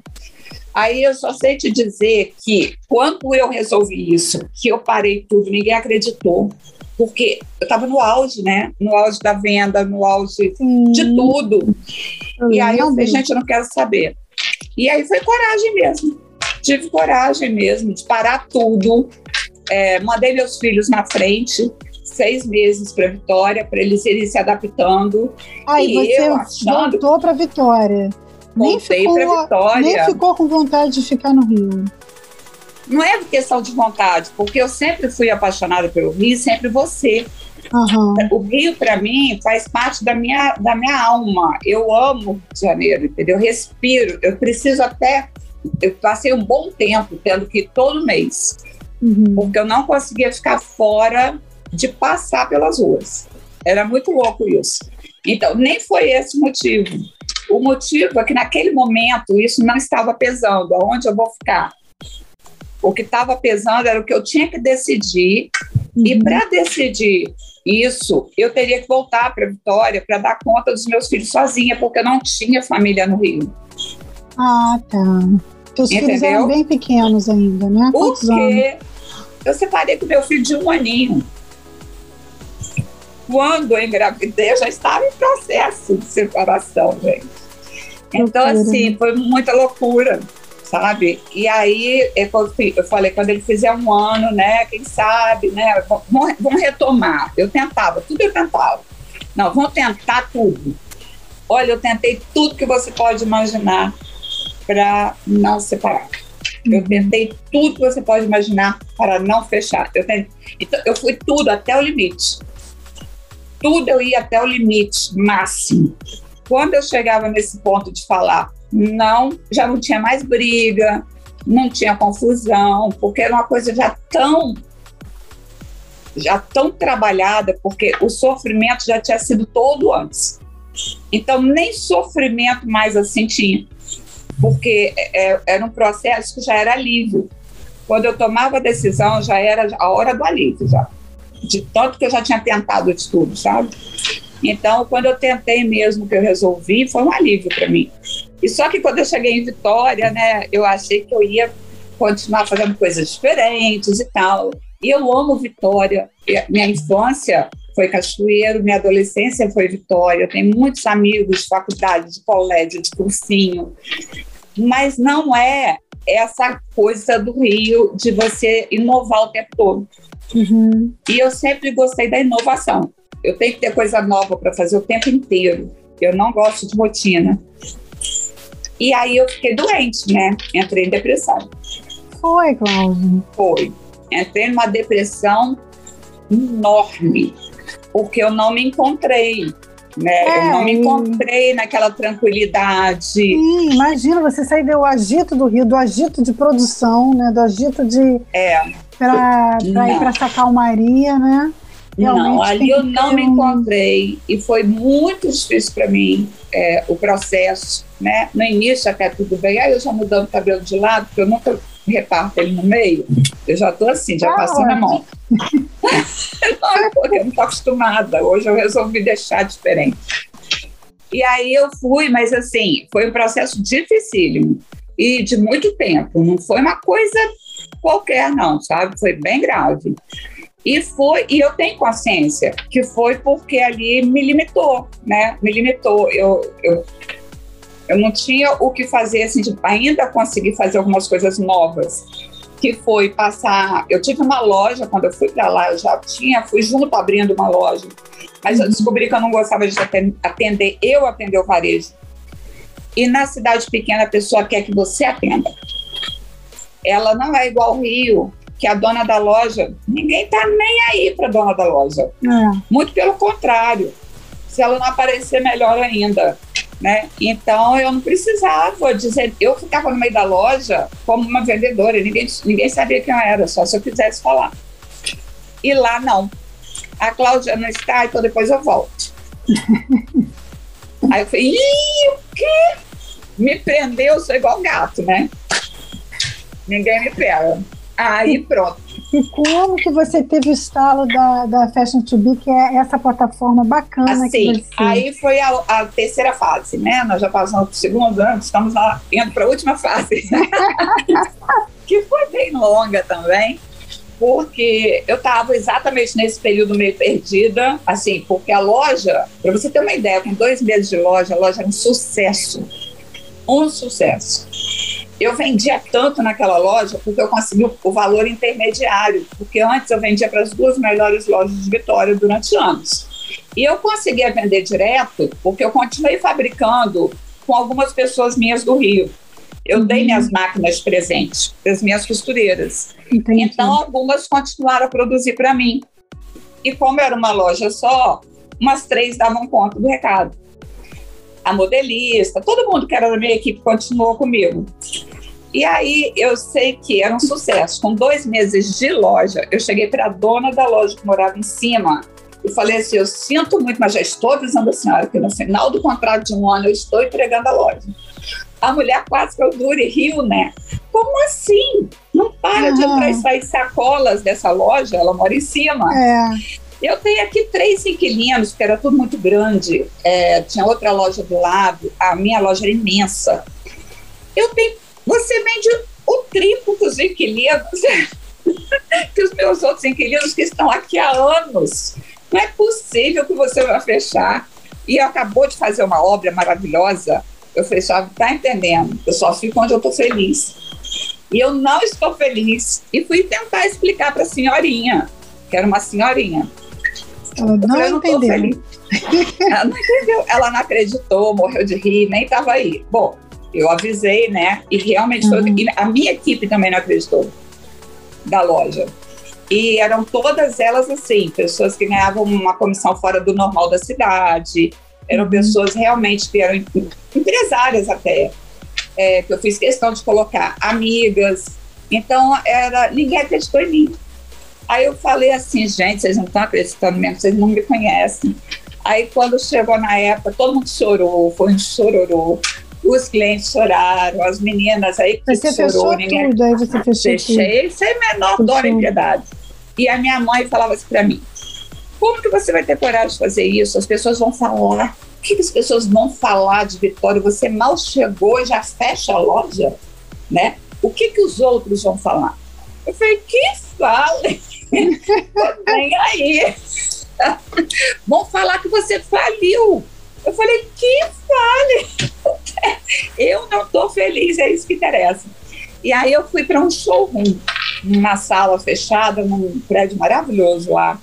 Aí eu só sei te dizer que quando eu resolvi isso, que eu parei tudo, ninguém acreditou. Porque eu estava no auge, né? No auge da venda, no auge
Sim,
de tudo. E aí eu falei, gente, eu não quero saber. E aí foi coragem mesmo. Tive coragem mesmo de parar tudo. É, mandei meus filhos na frente, seis meses para Vitória, para eles irem se adaptando.
Aí
e
você
eu achando-
voltou para Vitória. Nem ficou,
Vitória.
nem ficou com vontade de ficar no Rio.
Não é questão de vontade, porque eu sempre fui apaixonada pelo Rio, sempre você.
Aham.
O Rio, para mim, faz parte da minha, da minha alma. Eu amo o Rio de Janeiro, entendeu? Eu respiro. Eu preciso até. Eu passei um bom tempo tendo que ir todo mês,
Uhum.
porque eu não conseguia ficar fora de passar pelas ruas. Era muito louco isso. Então, nem foi esse o motivo. O motivo é que naquele momento isso não estava pesando. Aonde eu vou ficar? O que estava pesando era o que eu tinha que decidir e
Uhum.
para decidir isso, eu teria que voltar para Vitória para dar conta dos meus filhos sozinha, porque eu não tinha família no Rio.
Ah, tá. Teus filhos eram bem pequenos ainda, né? Quantos anos?
Porque eu separei com meu filho de um aninho. Quando eu engravidei, eu já estava em processo de separação, gente. Então, assim, foi muita loucura, sabe? E aí, eu falei, quando ele fizer um ano, né, quem sabe, né, vamos, vamos retomar. Eu tentava, tudo eu tentava. Não, vamos tentar tudo. Olha, eu tentei tudo que você pode imaginar para não separar. Eu tentei tudo que você pode imaginar para não fechar. Eu, tentei, então, eu fui tudo até o limite. Tudo eu ia até o limite máximo. Quando eu chegava nesse ponto de falar não, já não tinha mais briga, não tinha confusão, porque era uma coisa já tão já tão trabalhada, porque o sofrimento já tinha sido todo antes. Então nem sofrimento mais assim tinha porque é, era um processo que já era alívio. Quando eu tomava a decisão, já era a hora do alívio, já. De tanto que eu já tinha tentado de tudo, sabe? Então, quando eu tentei mesmo que eu resolvi, foi um alívio para mim. E só que quando eu cheguei em Vitória, né, eu achei que eu ia continuar fazendo coisas diferentes e tal. E eu amo Vitória. Minha infância foi Cachoeiro, minha adolescência foi Vitória. Eu tenho muitos amigos de faculdade, de colégio, de cursinho. Mas não é essa coisa do Rio de você inovar o tempo todo.
Uhum.
E eu sempre gostei da inovação. Eu tenho que ter coisa nova para fazer o tempo inteiro. Eu não gosto de rotina. E aí eu fiquei doente, né? Entrei em depressão.
Foi, Cláudio.
Foi. Entrei numa depressão enorme, porque eu não me encontrei. Né?
É,
eu não me encontrei naquela tranquilidade.
Sim, imagina você sair do agito do Rio, do agito de produção, né? Do agito de
É,
para ir para essa calmaria, né? Realmente
não, ali eu não
ter
me
um-
encontrei e foi muito difícil para mim é, o processo, né? No início até tudo bem, aí eu já mudando o cabelo de lado, porque eu nunca reparto ele no meio, eu já tô assim, já
Ah,
passando a mão. não, porque eu não tô acostumada, hoje eu resolvi deixar diferente. E aí eu fui, mas assim, foi um processo dificílimo e de muito tempo, não foi uma coisa qualquer não, sabe? Foi bem grave. E foi, e eu tenho consciência que foi porque ali me limitou, né? Me limitou. Eu, eu, eu não tinha o que fazer, assim, de ainda conseguir fazer algumas coisas novas. Que foi passar. Eu tive uma loja quando eu fui para lá, eu já tinha, fui junto abrindo uma loja. Mas eu descobri que eu não gostava de aten- atender, eu atender o varejo. E na cidade pequena a pessoa quer que você atenda. Ela não é igual ao Rio, que a dona da loja, ninguém tá nem aí para dona da loja.
É.
Muito pelo contrário. Se ela não aparecer, melhor ainda. né? Então eu não precisava dizer, eu ficava no meio da loja como uma vendedora, ninguém, ninguém sabia quem eu era, só se eu quisesse falar. E lá não. A Cláudia não está, então depois eu volto. Aí eu falei, Ih, o quê? Me prendeu, eu sou igual gato, né? Ninguém me pega. Aí pronto.
E como que você teve o estalo da, da Fashion to Be, que é essa plataforma bacana
assim,
que você...
aí foi a, a, terceira fase, né? Nós já passamos para o segundo ano, estamos lá, indo para a última fase. que foi bem longa também, porque eu estava exatamente nesse período meio perdida, assim, porque a loja, para você ter uma ideia, com dois meses de loja, a loja era um sucesso. Um sucesso. Eu vendia tanto naquela loja porque eu consegui o valor intermediário, porque antes eu vendia para as duas melhores lojas de Vitória durante anos. E eu conseguia vender direto porque eu continuei fabricando com algumas pessoas minhas do Rio. Eu uhum. dei minhas máquinas de presente das minhas costureiras. Entendi. Então, algumas continuaram a produzir para mim. E como era uma loja só, umas três davam conta do recado a modelista, todo mundo que era da minha equipe continuou comigo. E aí eu sei que era um sucesso. Com dois meses de loja, eu cheguei para a dona da loja que morava em cima e falei assim: eu sinto muito, mas já estou avisando a senhora que no final do contrato de um ano eu estou entregando a loja. A mulher quase que eu dure riu, né? Como assim? Não para uhum. de entrar e sair sacolas dessa loja, ela mora em cima. É. Eu tenho aqui três inquilinos, porque era tudo muito grande. É, tinha outra loja do lado, a minha loja era imensa. Eu tenho. Você vende o triplo dos inquilinos que os meus outros inquilinos que estão aqui há anos. Não é possível que você vá fechar. E acabou de fazer uma obra maravilhosa. Eu só tá entendendo? Eu só fico onde eu estou feliz. E eu não estou feliz. E fui tentar explicar para a senhorinha, que era uma senhorinha.
Ela não, eu entendeu.
ela não entendeu. Ela não acreditou, morreu de rir, nem estava aí. Bom, eu avisei, né? E realmente uhum. foi, a minha equipe também não acreditou da loja. E eram todas elas assim, pessoas que ganhavam uma comissão fora do normal da cidade, eram uhum. pessoas realmente que eram empresárias até, é, que eu fiz questão de colocar amigas. Então era ninguém acreditou em mim. Aí eu falei assim, gente, vocês não estão acreditando mesmo, vocês não me conhecem. Aí quando chegou na época, todo mundo chorou, foi um chororô. Os clientes choraram, as meninas aí que
você chorou. Fechou ninguém... tudo, aí você fechou
Fechei, tudo. sem menor Fechou. dor e piedade. E a minha mãe falava assim para mim, como que você vai ter coragem de fazer isso? As pessoas vão falar. O que, que as pessoas vão falar de Vitória? Você mal chegou e já fecha a loja, né? O que, que os outros vão falar? Eu falei, que fale! Vem aí. Vão falar que você faliu. Eu falei, que fale. Eu não estou feliz, é isso que interessa. E aí eu fui para um showroom, numa sala fechada, num prédio maravilhoso lá.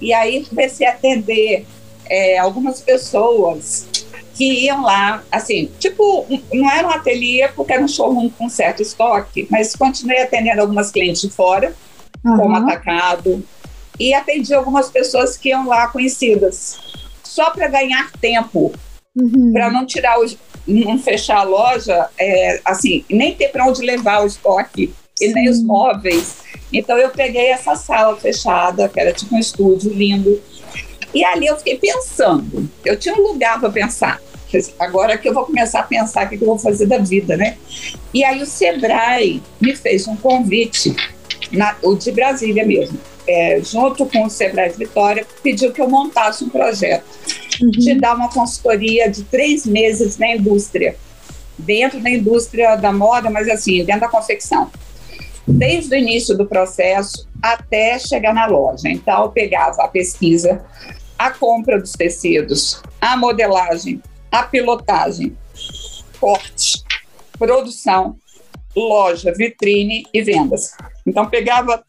E aí comecei a atender é, algumas pessoas que iam lá, assim, tipo, não era um ateliê porque era um showroom com certo estoque, mas continuei atendendo algumas clientes de fora uhum. como atacado. E atendi algumas pessoas que iam lá conhecidas, só para ganhar tempo, uhum. para não tirar os, não fechar a loja, é, assim, nem ter para onde levar o estoque Sim. e nem os móveis. Então eu peguei essa sala fechada, que era tipo um estúdio lindo, e ali eu fiquei pensando. Eu tinha um lugar para pensar. Agora que eu vou começar a pensar o que eu vou fazer da vida, né? E aí o Sebrae me fez um convite na, o de Brasília mesmo, é, junto com o Sebrae Vitória, pediu que eu montasse um projeto uhum. de dar uma consultoria de três meses na indústria, dentro da indústria da moda, mas assim, dentro da confecção. Desde o início do processo até chegar na loja. Então, eu pegava a pesquisa, a compra dos tecidos, a modelagem, a pilotagem, corte, produção, loja, vitrine e vendas. Então, pegava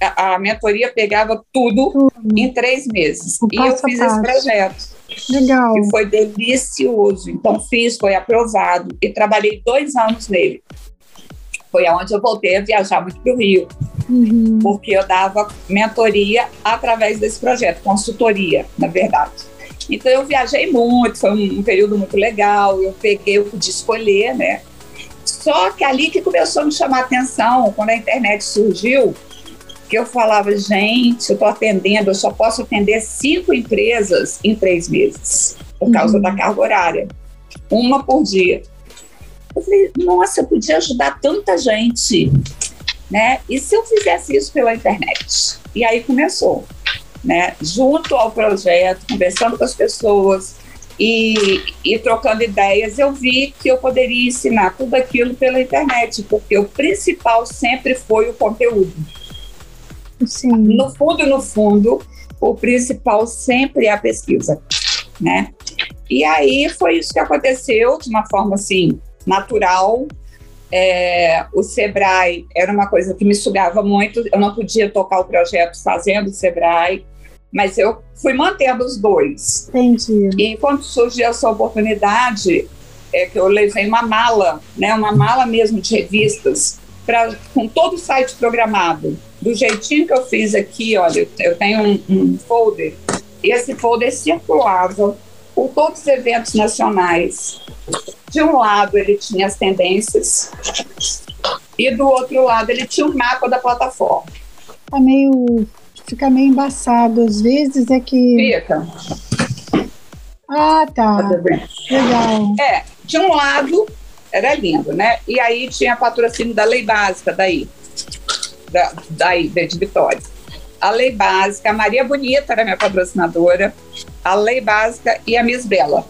a, a mentoria pegava tudo em três meses. e eu fiz esse projeto.
Legal.
Que foi delicioso. Então, fiz, foi aprovado e trabalhei dois anos nele. Foi aonde eu voltei a viajar muito para o Rio. Uhum. Porque eu dava mentoria através desse projeto, consultoria, na verdade. Então eu viajei muito, foi um, um período muito legal. Eu peguei, eu pude escolher, né? Só que ali que começou a me chamar a atenção, quando a internet surgiu, que eu falava, gente, eu estou atendendo, eu só posso atender cinco empresas em três meses, por causa uhum. da carga horária, uma por dia. Eu falei, nossa, eu podia ajudar tanta gente, né? E se eu fizesse isso pela internet? E aí começou, né? Junto ao projeto, conversando com as pessoas e, e trocando ideias, eu vi que eu poderia ensinar tudo aquilo pela internet, porque o principal sempre foi o conteúdo. Sim. No fundo, no fundo, o principal sempre é a pesquisa, né? E aí foi isso que aconteceu de uma forma assim natural. É, o Sebrae era uma coisa que me sugava muito. Eu não podia tocar o projeto fazendo o Sebrae, mas eu fui mantendo os dois.
Entendi.
E quando surgiu essa oportunidade, é que eu levei uma mala, né, uma mala mesmo de revistas, pra, com todo o site programado do jeitinho que eu fiz aqui, olha, eu tenho um, um folder, e esse folder circulava por todos os eventos nacionais. De um lado ele tinha as tendências e do outro lado ele tinha o um mapa da plataforma.
Tá meio, fica meio embaçado às vezes é que.
Fica.
Ah, tá. Legal.
É, de um lado era lindo, né? E aí tinha patrocínio da lei básica daí da, daí, de Vitória. A Lei Básica, a Maria Bonita era minha patrocinadora, a Lei Básica e a Miss Bela.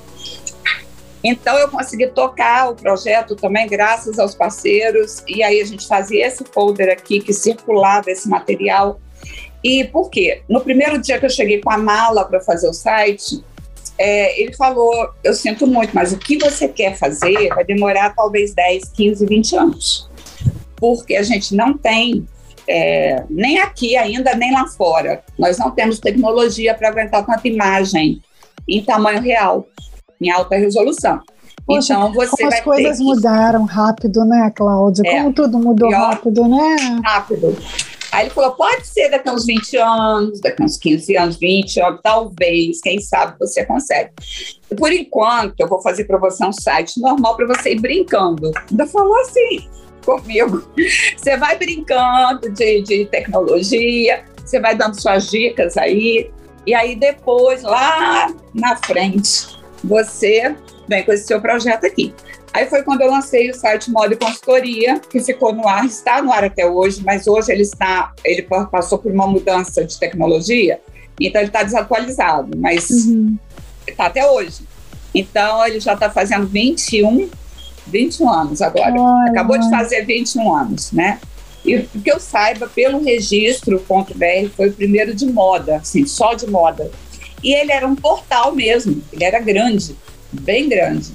Então eu consegui tocar o projeto também graças aos parceiros e aí a gente fazia esse folder aqui que circulava esse material. E por quê? No primeiro dia que eu cheguei com a mala para fazer o site, é, ele falou: Eu sinto muito, mas o que você quer fazer vai demorar talvez 10, 15, 20 anos. Porque a gente não tem é, nem aqui ainda, nem lá fora. Nós não temos tecnologia para aguentar tanta imagem em tamanho real, em alta resolução.
Poxa, então você como as coisas que... mudaram rápido, né, Cláudia? É, como tudo mudou rápido, né?
Rápido. Aí ele falou: pode ser daqui a uns 20 anos, daqui a uns 15 anos, 20 anos, talvez, quem sabe você consegue. Por enquanto, eu vou fazer para você um site normal para você ir brincando. Ainda falou assim comigo. Você vai brincando de, de tecnologia, você vai dando suas dicas aí, e aí depois, lá na frente, você vem com esse seu projeto aqui. Aí foi quando eu lancei o site Moda e Consultoria, que ficou no ar, está no ar até hoje, mas hoje ele está, ele passou por uma mudança de tecnologia, então ele está desatualizado, mas está uhum. Tá até hoje. Então ele já está fazendo 21 21 anos agora. Acabou de fazer 21 anos, né? E que eu saiba, pelo registro .br, foi o primeiro de moda, assim, só de moda. E ele era um portal mesmo, ele era grande, bem grande.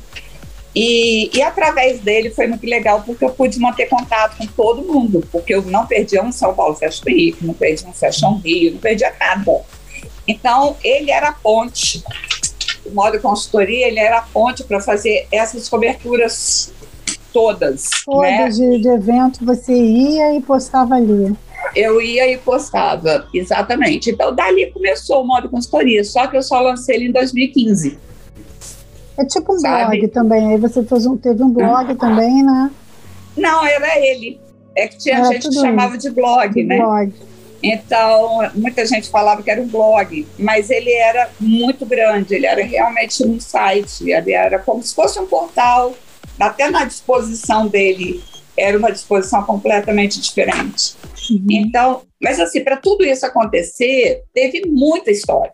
E, e através dele foi muito legal porque eu pude manter contato com todo mundo, porque eu não perdia um São Paulo Fashion Week, não perdia um Fashion Rio, não perdia nada. Então, ele era a ponte o modo consultoria, ele era a ponte para fazer essas coberturas todas.
Todas né? de, de evento, você ia e postava ali.
Eu ia e postava, exatamente. Então, dali começou o modo consultoria, só que eu só lancei ele em 2015.
É tipo um Sabe? blog também, aí você fez um, teve um blog ah. também, né?
Não, era ele. É que tinha era gente que chamava de blog, né? Blog. Então, muita gente falava que era um blog, mas ele era muito grande, ele era realmente um site, ele era como se fosse um portal, até na disposição dele era uma disposição completamente diferente. Uhum. Então, mas assim, para tudo isso acontecer, teve muita história.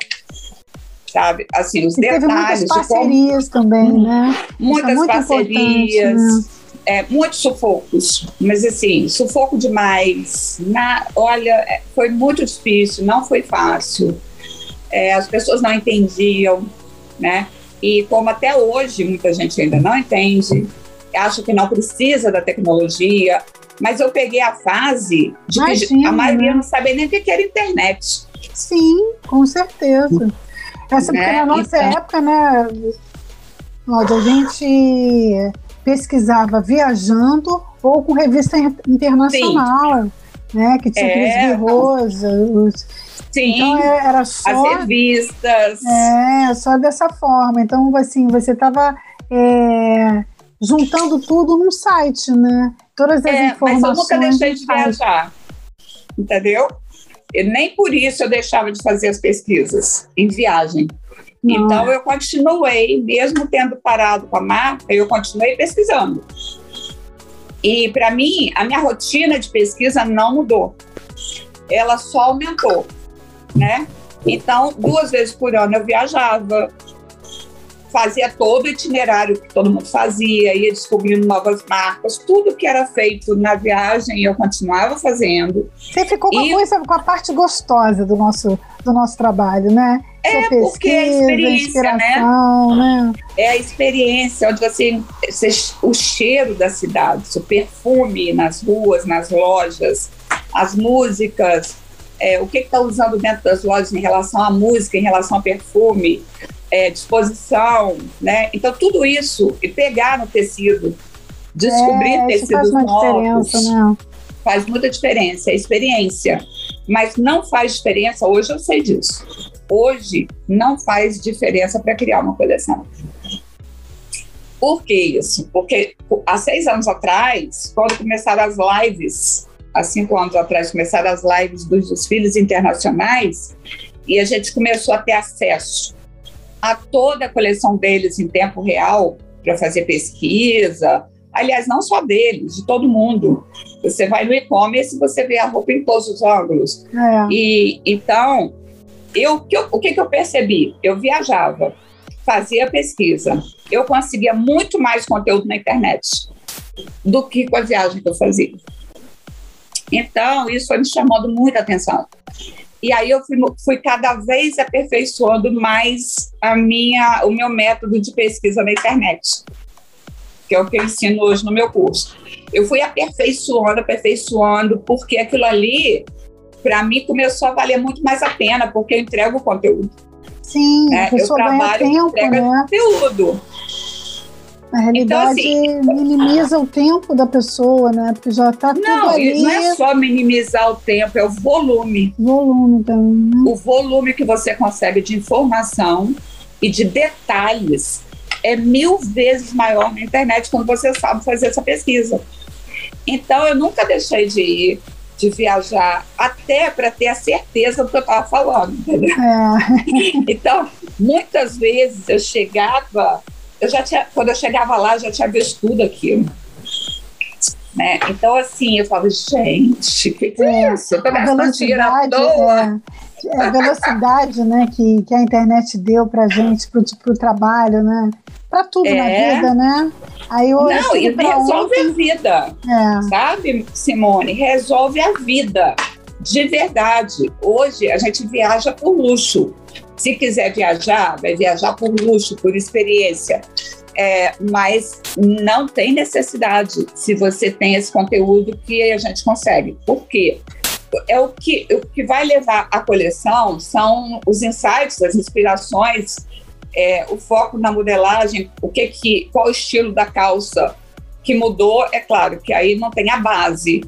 Sabe? Assim, os e detalhes. Teve muitas
parcerias como... também, né?
Muitas é parcerias. Né? é, muitos sufocos, mas assim, sufoco demais. Na, olha, é, foi muito difícil, não foi fácil. É, as pessoas não entendiam, né? E como até hoje muita gente ainda não entende, acha que não precisa da tecnologia, mas eu peguei a fase de Imagina, que a maioria não sabia nem o que era internet.
Sim, com certeza. Essa, né? na nossa então, época, né, Cláudia, a gente pesquisava viajando ou com revista internacional. Sim. né? Que tinha
É,
aqueles birros, os-
Sim,
então é- era só
as revistas.
É, só dessa forma. Então, assim, você estava juntando tudo num site, né? Todas as
É, mas
informações.
eu nunca deixei de viajar, entendeu? E nem por isso eu deixava de fazer as pesquisas em viagem.
Não.
Então eu continuei, mesmo tendo parado com a marca, eu continuei pesquisando. E para mim, a minha rotina de pesquisa não mudou. Ela só aumentou, né? Então, duas vezes por ano eu viajava, fazia todo o itinerário que todo mundo fazia, ia descobrindo novas marcas, tudo que era feito na viagem eu continuava fazendo.
Você ficou com a,
E-
coisa, com a parte gostosa do nosso, do nosso trabalho, né?
É,
Sua
porque é
pesquisa,
experiência, né?
né?
é a experiência onde você, você o cheiro da cidade, o perfume nas ruas, nas lojas, as músicas, é, o que está usando dentro das lojas em relação à música, em relação ao perfume, é, disposição, né? Então tudo isso e pegar no tecido, descobrir
é,
tecidos
faz
novos,
né?
faz muita diferença, é experiência. Mas não faz diferença, hoje eu sei disso. Hoje não faz diferença para criar uma coleção. Por que isso? Porque há seis anos atrás, quando começaram as lives, há cinco anos atrás começaram as lives dos desfiles internacionais, e a gente começou a ter acesso a toda a coleção deles em tempo real para fazer pesquisa. Aliás, não só deles, de todo mundo. Você vai no e-commerce e você vê a roupa em todos os ângulos.
É.
E então, eu, o que, que eu percebi? Eu viajava, fazia pesquisa, eu conseguia muito mais conteúdo na internet do que com a viagem que eu fazia. Então, isso foi me chamando muita atenção. E aí eu fui, fui cada vez aperfeiçoando mais a minha, o meu método de pesquisa na internet, que é o que eu ensino hoje no meu curso. Eu fui aperfeiçoando, aperfeiçoando, porque aquilo ali, para mim, começou a valer muito mais a pena, porque eu entrego o conteúdo.
Sim,
É,
pessoa
eu trabalho,
tempo,
entrega
né?
conteúdo.
Na realidade,
assim,
minimiza o tempo da pessoa, né? Porque já está tudo
Não,
ali,
e não é só minimizar o tempo, é o volume.
volume também, né?
O volume que você consegue de informação e de detalhes é mil vezes maior na internet quando você sabe fazer essa pesquisa. Então, eu nunca deixei de ir, de viajar, até para ter a certeza do que eu estava falando, entendeu?
É,
Então, muitas vezes eu chegava, eu já tinha, quando eu chegava lá, eu já tinha visto tudo aquilo. Né? Então, assim, eu falava, gente, o que, que é,
É,
isso? Eu tô gastando dinheiro à toa.
é, é a velocidade né, que, que a internet deu pra gente, pro, pro trabalho, né? Pra tudo
É.
na vida, né? Aí hoje
Não, e resolve
ontem,
a vida,
é.
sabe, Simone? Resolve a vida, de verdade. Hoje a gente viaja por luxo. Se quiser viajar, vai viajar por luxo, por experiência. É, mas não tem necessidade se você tem esse conteúdo que a gente consegue. Por quê? É o que, o que vai levar a coleção são os insights, as inspirações, é, o foco na modelagem, o que que, qual o estilo da calça que mudou. É claro que aí não tem a base,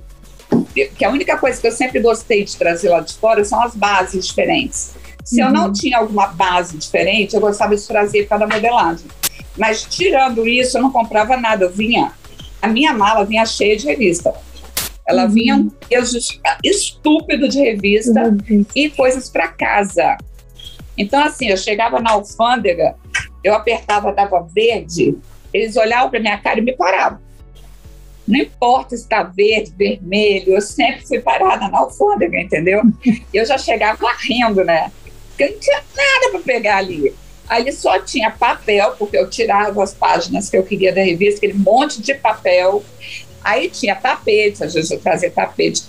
que a única coisa que eu sempre gostei de trazer lá de fora são as bases diferentes. Se eu não tinha alguma base diferente, eu gostava de trazer para a modelagem. Mas tirando isso, eu não comprava nada. Eu vinha, a minha mala vinha cheia de revista. Ela vinha um peso estúpido de revista e coisas para casa. Então, assim, eu chegava na alfândega, eu apertava, dava verde, eles olhavam para minha cara e me paravam. Não importa se está verde, vermelho, eu sempre fui parada na alfândega, entendeu? Eu já chegava rindo, né? Porque não tinha nada para pegar ali. Ali só tinha papel, porque eu tirava as páginas que eu queria da revista, aquele monte de papel. Aí tinha tapete, às vezes eu trazia tapete.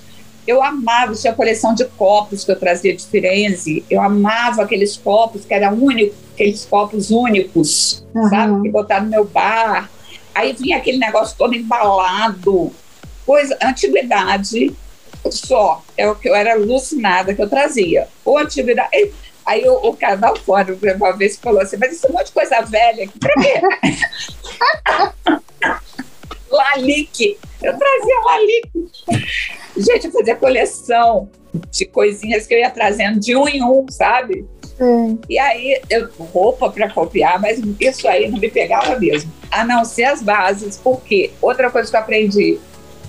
Eu amava, tinha coleção de copos que eu trazia de Firenze. Eu amava aqueles copos que eram únicos, aqueles copos únicos,
Uhum.
sabe? Que botar no meu bar. Aí vinha aquele negócio todo embalado, coisa, antiguidade só. É o que eu era alucinada que eu trazia. Ou antiguidade. Aí, o, o canal fora uma vez falou assim: Mas isso é um monte de coisa velha aqui, pra quê? Lalique. Eu trazia Lalique. Gente, eu fazia coleção de coisinhas que eu ia trazendo de um em um, sabe? Sim. E aí, eu, roupa para copiar, mas isso aí não me pegava mesmo. A não ser as bases, porque outra coisa que eu aprendi,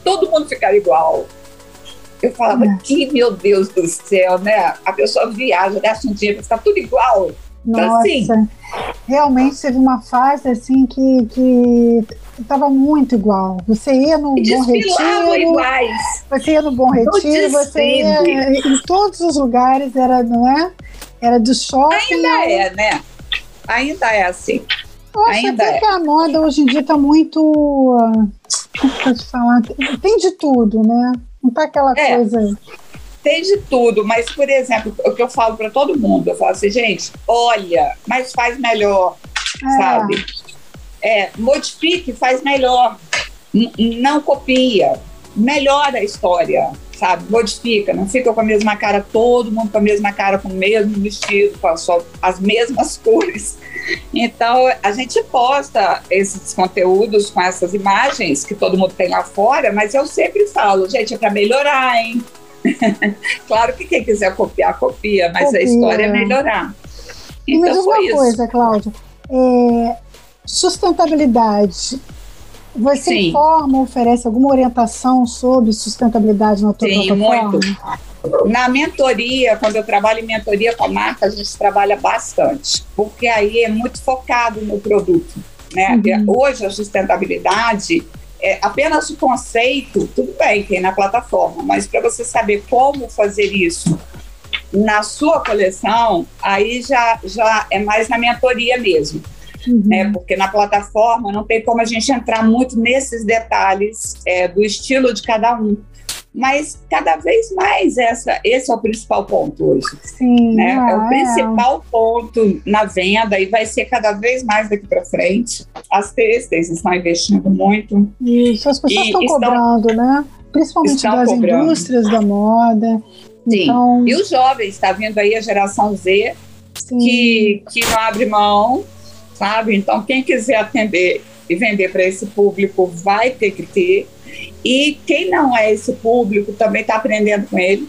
todo mundo ficava igual. Eu falava, é. que meu Deus do céu, né? A pessoa viaja, gasta um dinheiro, está tudo igual.
Então, Nossa, assim, realmente teve uma fase assim que, que estava muito igual. Você ia no Bom Retiro,
iguais.
você ia no Bom Retiro, você ia em todos os lugares, era, não é? Era do shopping.
Ainda é, né? Ainda é assim.
Acho Ainda até é. que a moda hoje em dia está muito. Como pode falar? Tem de tudo, né? Não tá aquela é. coisa
tem de tudo, mas, por exemplo, o que eu falo para todo mundo, eu falo assim, gente, olha, mas faz melhor, é. sabe? É, modifique, faz melhor, não copia, melhora a história, sabe? Modifica, não fica com a mesma cara, todo mundo com a mesma cara, com o mesmo vestido, com as, as mesmas cores. Então, a gente posta esses conteúdos com essas imagens que todo mundo tem lá fora, mas eu sempre falo, gente, é para melhorar, hein? claro que quem quiser copiar, copia, mas copia. a história é melhorar.
E então, me diz uma coisa, Cláudia. É, sustentabilidade. Você Sim. informa, oferece alguma orientação sobre sustentabilidade na tua Sim,
muito. Na mentoria, quando eu trabalho em mentoria com a marca, a gente trabalha bastante, porque aí é muito focado no produto. Né? Uhum. Hoje a sustentabilidade é, apenas o conceito, tudo bem, tem na plataforma, mas para você saber como fazer isso na sua coleção, aí já, já é mais na mentoria mesmo. Uhum. Né? Porque na plataforma não tem como a gente entrar muito nesses detalhes é, do estilo de cada um mas cada vez mais essa, esse é o principal ponto hoje.
Sim,
né? é, é o principal ponto na venda e vai ser cada vez mais daqui para frente. As têxteis estão investindo muito.
Isso, as pessoas estão cobrando, né? Principalmente das cobrando. indústrias da moda.
Sim. Então... E os jovens, está vindo aí a geração Z, que, que não abre mão, sabe? Então, quem quiser atender e vender para esse público vai ter que ter. E quem não é esse público também está aprendendo com ele.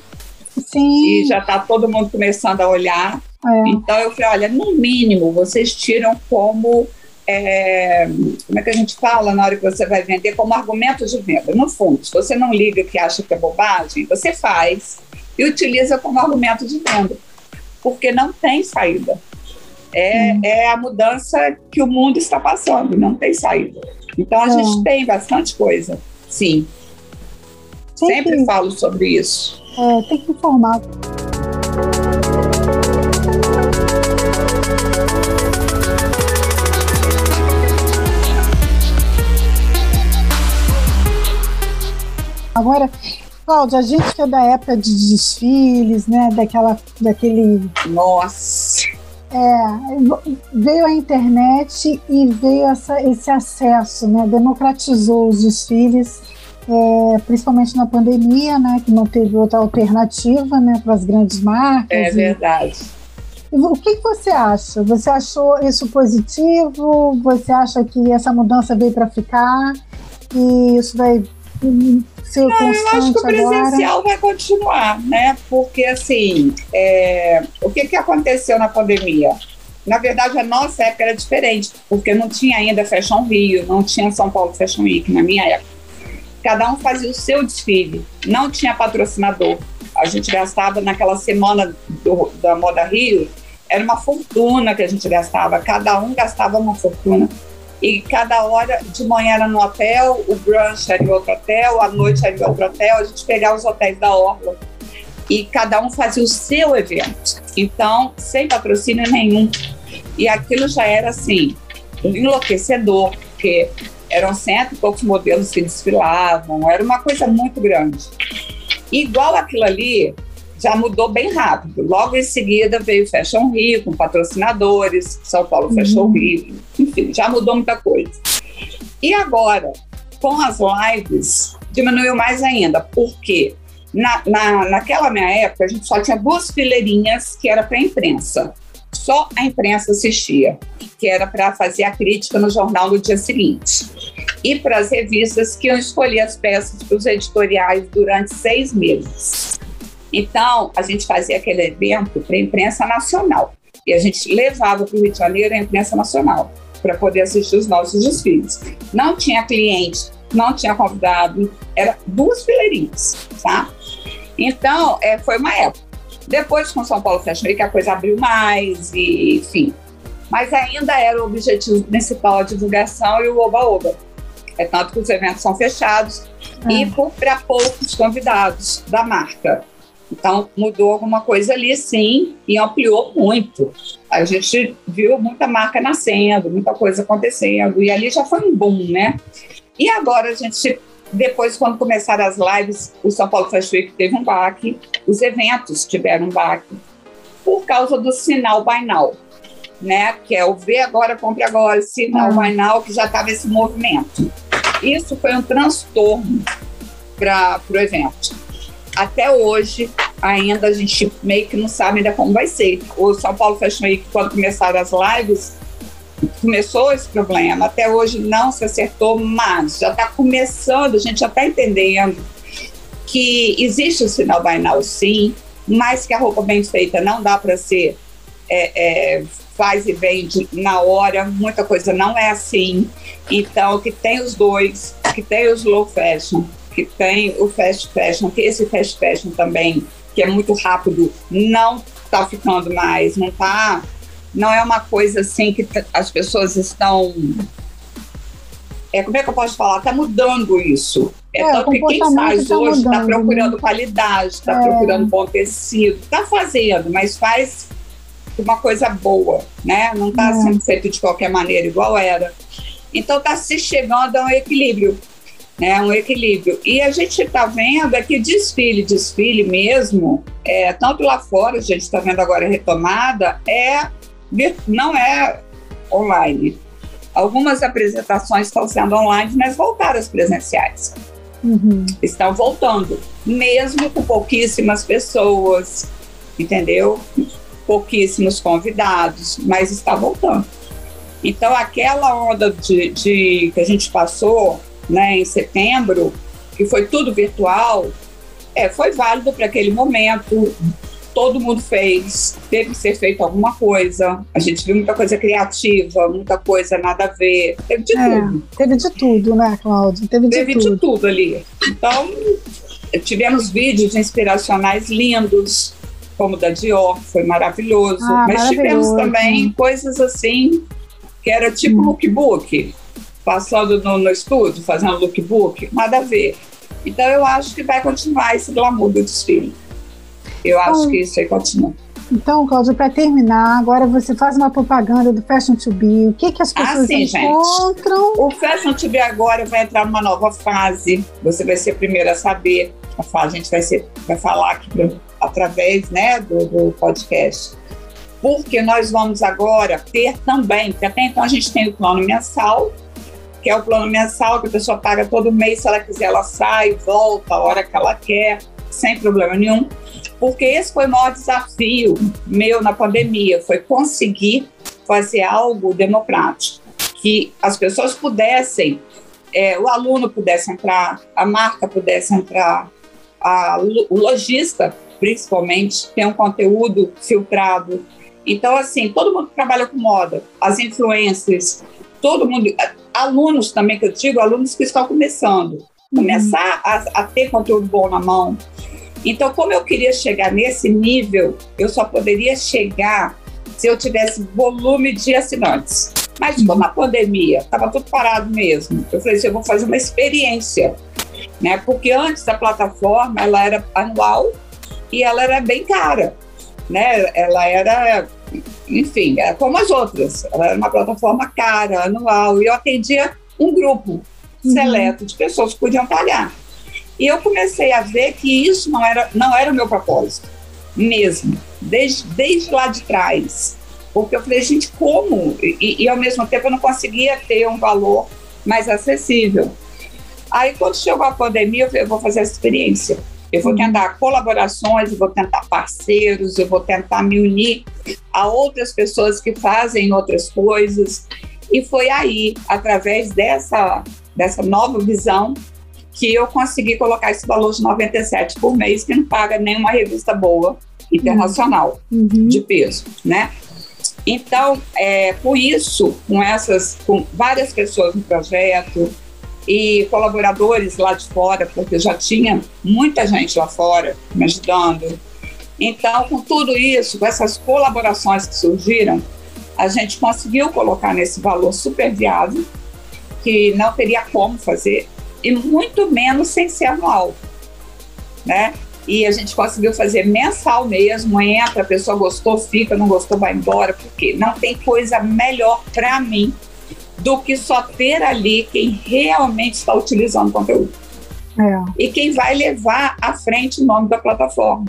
Sim.
E já está todo mundo começando a olhar. É. Então eu falei, olha, no mínimo vocês tiram como é, como é que a gente fala na hora que você vai vender como argumento de venda. No fundo, se você não liga que acha que é bobagem, você faz e utiliza como argumento de venda, porque não tem saída. É, hum. é a mudança que o mundo está passando, não tem saída. Então a é. gente tem bastante coisa. Sim. Sempre, falo sobre isso.
É, tem que informar. Agora, Cláudia, a gente que é da época de desfiles, né? Daquela, daquele.
Nossa!
É, veio a internet e veio essa, esse acesso, né? democratizou os desfiles, é, principalmente na pandemia, né? que não teve outra alternativa né? para as grandes marcas.
É verdade.
E, o que, que você acha? Você achou isso positivo? Você acha que essa mudança veio para ficar? E isso vai ser Não,
eu acho que o presencial agora. vai continuar, né? Porque, assim, é, o que, que aconteceu na pandemia? Na verdade, a nossa época era diferente, porque não tinha ainda Fashion Rio, não tinha São Paulo Fashion Week na minha época. Cada um fazia o seu desfile, não tinha patrocinador. A gente gastava naquela semana do, da Moda Rio, era uma fortuna que a gente gastava, cada um gastava uma fortuna e cada hora, de manhã era no hotel, o brunch era em outro hotel, à noite era em outro hotel, a gente pegava os hotéis da Orla e cada um fazia o seu evento. Então, sem patrocínio nenhum. E aquilo já era assim, enlouquecedor, porque eram cento e poucos modelos que desfilavam, era uma coisa muito grande. igual aquilo ali, já mudou bem rápido. Logo em seguida veio Fashion Rio, com patrocinadores, São Paulo Fashion uhum. Rio, enfim, já mudou muita coisa. E agora, com as lives, diminuiu mais ainda. Por quê? Na, na, naquela minha época, a gente só tinha duas fileirinhas que era para a imprensa. Só a imprensa assistia, que era para fazer a crítica no jornal no dia seguinte. e para as revistas que iam escolher as peças para os editoriais durante seis meses. Então, a gente fazia aquele evento para a imprensa nacional. E a gente levava para o Rio de Janeiro a imprensa nacional para poder assistir os nossos desfiles. Não tinha cliente, não tinha convidado, era duas fileirinhas, tá? Então, é, foi uma época. Depois, com São Paulo Fashion Week, a coisa abriu mais, e, enfim. Mas ainda era o objetivo principal a divulgação e o oba-oba. É tanto que os eventos são fechados é. e para poucos convidados da marca. Então, mudou alguma coisa ali, sim, e ampliou muito. A gente viu muita marca nascendo, muita coisa acontecendo, e ali já foi um boom, né? E agora a gente, depois, quando começaram as lives, o São Paulo Fashion Week teve um baque, os eventos tiveram um baque, por causa do sinal Now, né? Que é o ver agora, compre agora, sinal. Buy Now, que já estava esse movimento. Isso foi um transtorno para o evento até hoje, ainda a gente meio que não sabe ainda como vai ser. O São Paulo Fashion Week, quando começaram as lives, começou esse problema. Até hoje não se acertou, mas já está começando, a gente já está entendendo que existe o sinal bainal sim, mas que a roupa bem feita não dá para ser é, é, faz e vende na hora, muita coisa não é assim. Então, que tem os dois, que tem os low fashion, que tem o fast fashion, que esse fast fashion também, que é muito rápido, não está ficando mais, não tá, não é uma coisa assim que as pessoas estão é, como é que eu posso falar? Está mudando isso. É, é tanto que quem faz tá hoje está procurando né? qualidade, está é. procurando bom tecido, está fazendo, mas faz uma coisa boa, né? Não está é. sendo feito de qualquer maneira, igual era. Então está se chegando a um equilíbrio né, um equilíbrio. E a gente está vendo é que desfile, desfile mesmo, é, tanto lá fora, a gente está vendo agora a retomada, é, não é online. Algumas apresentações estão sendo online, mas voltaram às presenciais. Uhum. Estão voltando, mesmo com pouquíssimas pessoas, entendeu? Pouquíssimos convidados, mas está voltando. Então, aquela onda de, de que a gente passou né, em setembro, que foi tudo virtual, é, foi válido para aquele momento. Todo mundo fez, teve que ser feito alguma coisa. A gente viu muita coisa criativa, muita coisa nada a ver. Teve de é, tudo.
Teve de tudo, né, Cláudia? Teve,
de, teve tudo. de tudo ali. Então, tivemos vídeos inspiracionais lindos, como o da Dior, foi maravilhoso. Ah, Mas maravilhoso. tivemos também coisas assim, que era tipo hum. lookbook passando no, no estúdio, fazendo lookbook, nada a ver. Então eu acho que vai continuar esse glamour do desfile. Eu acho então, que isso aí continua.
Então, Cláudia, para terminar, agora você faz uma propaganda do Fashion to Be. O que, que as ah, pessoas ah, sim, encontram?
Gente. O Fashion to Be agora vai entrar numa nova fase. Você vai ser a primeira a saber. A gente vai, ser, vai falar aqui pra, através né, do, do podcast. Porque nós vamos agora ter também, porque até então a gente tem o plano mensal, que é o plano mensal, que a pessoa paga todo mês, se ela quiser, ela sai, volta a hora que ela quer, sem problema nenhum. Porque esse foi o maior desafio meu na pandemia, foi conseguir fazer algo democrático, que as pessoas pudessem, é, o aluno pudesse entrar, a marca pudesse entrar, a, o lojista, principalmente, ter um conteúdo filtrado. Então, assim, todo mundo que trabalha com moda, as influências, todo mundo, alunos também, que eu digo, alunos que estão começando, começar a, a ter conteúdo bom na mão. Então, como eu queria chegar nesse nível, eu só poderia chegar se eu tivesse volume de assinantes. Mas como a pandemia estava tudo parado mesmo, eu falei assim, eu vou fazer uma experiência, né? Porque antes a plataforma ela era anual e ela era bem cara, né? Ela era enfim, era como as outras. Ela era uma plataforma cara, anual, e eu atendia um grupo uhum. seleto de pessoas que podiam pagar. E eu comecei a ver que isso não era, não era o meu propósito, mesmo, desde, desde lá de trás. Porque eu falei, gente, como? E, e ao mesmo tempo eu não conseguia ter um valor mais acessível. Aí, quando chegou a pandemia, eu falei, eu vou fazer essa experiência. Eu vou tentar colaborações, eu vou tentar parceiros, eu vou tentar me unir a outras pessoas que fazem outras coisas. E foi aí, através dessa dessa nova visão, que eu consegui colocar esse valor de 97 por mês, que não paga nenhuma revista boa internacional
Uhum.
de peso, né? Então, é, com isso, com essas, com várias pessoas no projeto e colaboradores lá de fora, porque já tinha muita gente lá fora me ajudando. Então, com tudo isso, com essas colaborações que surgiram, a gente conseguiu colocar nesse valor super viável, que não teria como fazer, e muito menos sem ser anual, né? E a gente conseguiu fazer mensal mesmo, entra, a pessoa gostou, fica, não gostou, vai embora, porque não tem coisa melhor para mim do que só ter ali quem realmente está utilizando o conteúdo
É.
e quem vai levar à frente o nome da plataforma.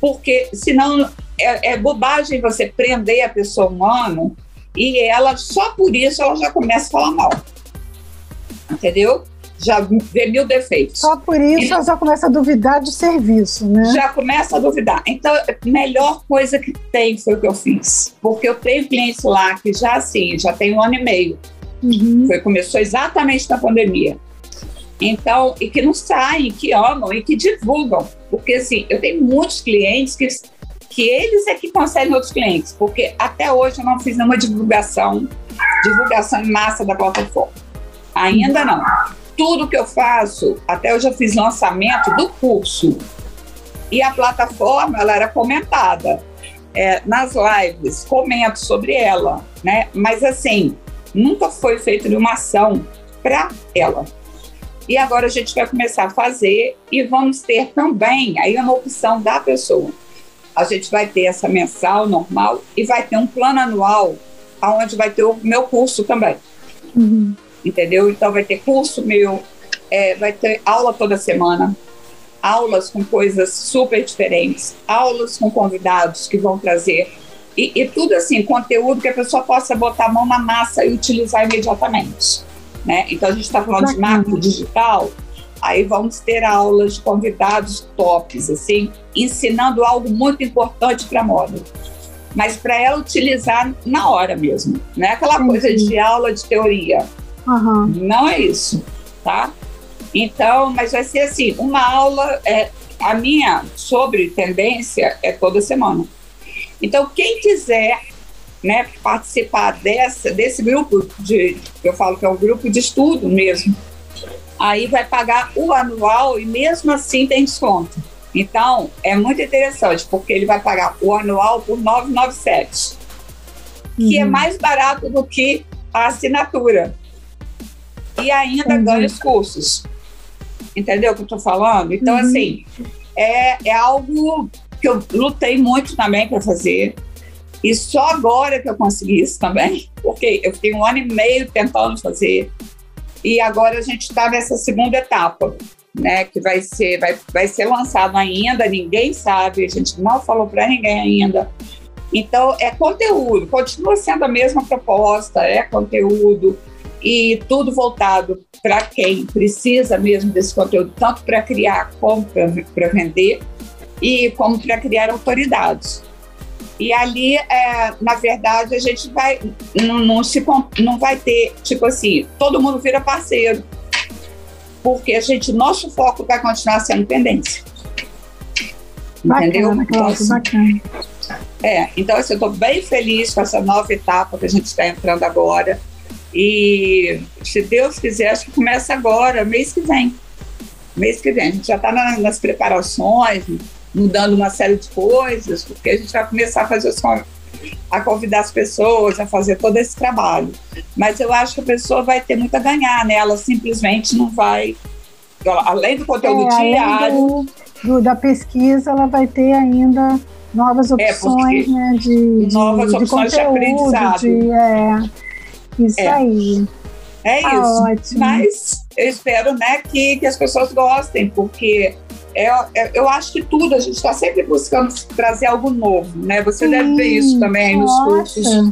Porque senão é, é bobagem você prender a pessoa um ano e ela, só por isso, ela já começa a falar mal. Entendeu? Já vê mil defeitos.
Só por isso ela já começa a duvidar do serviço, né?
já começa a duvidar. Então, a melhor coisa que tem foi o que eu fiz. Porque eu tenho clientes lá que já assim, já tem um ano e meio.
Uhum.
Foi, começou exatamente na pandemia. Então, e que não saem, que amam e que divulgam. Porque assim, eu tenho muitos clientes que, que eles é que conseguem outros clientes. Porque até hoje eu não fiz nenhuma divulgação, divulgação em massa da plataforma. Ainda não. Tudo que eu faço, até hoje eu fiz lançamento do curso. E a plataforma, ela era comentada. É, nas lives, comento sobre ela, né? Mas assim, nunca foi feita nenhuma ação para ela. E agora a gente vai começar a fazer e vamos ter também aí uma opção da pessoa. A gente vai ter essa mensal normal e vai ter um plano anual aonde vai ter o meu curso também.
Uhum.
Entendeu? Então vai ter curso meu, é, vai ter aula toda semana, aulas com coisas super diferentes, aulas com convidados que vão trazer e, e tudo assim, conteúdo que a pessoa possa botar a mão na massa e utilizar imediatamente. Né? Então a gente está falando de marketing digital, aí vamos ter aulas de convidados tops, assim, ensinando algo muito importante para a moda. Mas para ela utilizar na hora mesmo, não é aquela
Entendi.
coisa de aula de teoria.
Aham.
Não é isso, tá? Então, mas vai ser assim, uma aula, é, a minha sobre tendência é toda semana. Então, quem quiser né, participar dessa, desse grupo de, eu falo que é um grupo de estudo mesmo, aí vai pagar o anual e mesmo assim tem desconto. Então, é muito interessante, porque ele vai pagar o anual por 997, que é
Uhum.
mais barato do que a assinatura. E ainda
Uhum.
ganha os cursos. Entendeu o que eu estou falando? Então,
Uhum.
assim, é, é algo que eu lutei muito também para fazer. E só agora que eu consegui isso também, porque eu fiquei um ano e meio tentando fazer. E agora a gente está nessa segunda etapa, né? Que vai ser, vai, vai ser lançado ainda, ninguém sabe, a gente não falou para ninguém ainda. Então, é conteúdo, continua sendo a mesma proposta, é conteúdo, e tudo voltado para quem precisa mesmo desse conteúdo, tanto para criar como para vender, e como para criar autoridades. E ali, é, na verdade, a gente vai não, não, se, não vai ter, tipo assim, todo mundo vira parceiro. Porque a gente, nosso foco vai continuar sendo. Entendeu?
Bacana,
Então,
Cláudia,
assim,
bacana.
é, então assim, eu estou bem feliz com essa nova etapa que a gente está entrando agora. E se Deus quiser, acho que começa agora, mês que vem. Mês que vem. A gente já está nas preparações, mudando uma série de coisas, porque a gente vai começar a fazer con- a convidar as pessoas a fazer todo esse trabalho. Mas eu acho que a pessoa vai ter muito a ganhar, né? Ela simplesmente não vai. Além do conteúdo
É,
diário,
do, do- da pesquisa, ela vai ter ainda novas
É,
opções,
porque
né? De, de,
novas
de
opções de
conteúdo,
aprendizado.
de- é, isso
É.
aí.
É
Tá
isso.
ótimo.
Mas eu espero né, que, que as pessoas gostem, porque é, é- eu acho que tudo, a gente está sempre buscando trazer algo novo, né? Você deve ver isso também aí nos
Nossa,
cursos.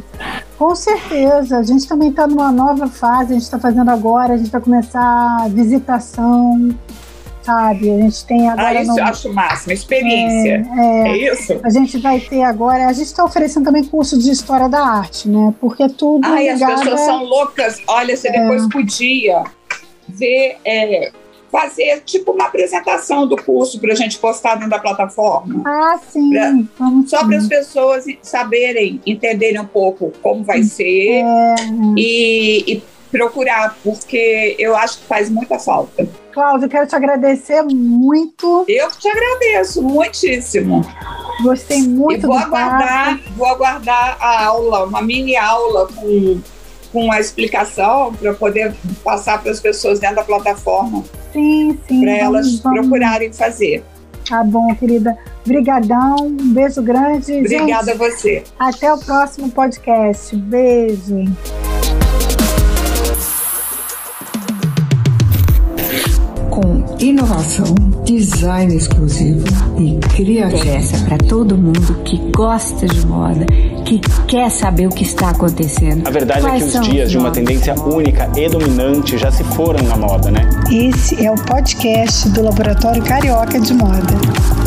Com certeza. A gente também está numa nova fase, a gente está fazendo agora, a gente vai começar a visitação, sabe? A gente tem agora.
Ah, isso
no-
eu acho máximo, experiência.
é,
É, isso?
A gente vai ter agora, a gente está oferecendo também curso de história da arte, né? Porque tudo
Ai, as
ligado
pessoas
a-
são loucas. Olha, você depois podia é, fazer tipo uma apresentação do curso para a gente postar dentro da plataforma.
Ah, sim.
Pra, só para as pessoas saberem, entenderem um pouco como vai ser
É,
e, e procurar, porque eu acho que faz muita falta.
Cláudia, eu quero te agradecer muito.
Eu te agradeço muitíssimo.
Gostei muito
e vou
do
aguardar,
papo.
vou aguardar a aula, uma mini aula com, com a explicação para poder passar para as pessoas dentro da plataforma,
Sim, sim.
para elas
vamos-
procurarem fazer.
Tá bom, querida. Brigadão, um beijo grande.
Obrigada
Gente,
a você.
até o próximo podcast. Beijo.
Inovação, design exclusivo e criatividade.
Interessa para todo mundo que gosta de moda, que quer saber o que está acontecendo.
A verdade é
Quais
que os dias de uma tendência única e dominante já se foram na moda, né?
Esse é o podcast do Laboratório Carioca de Moda.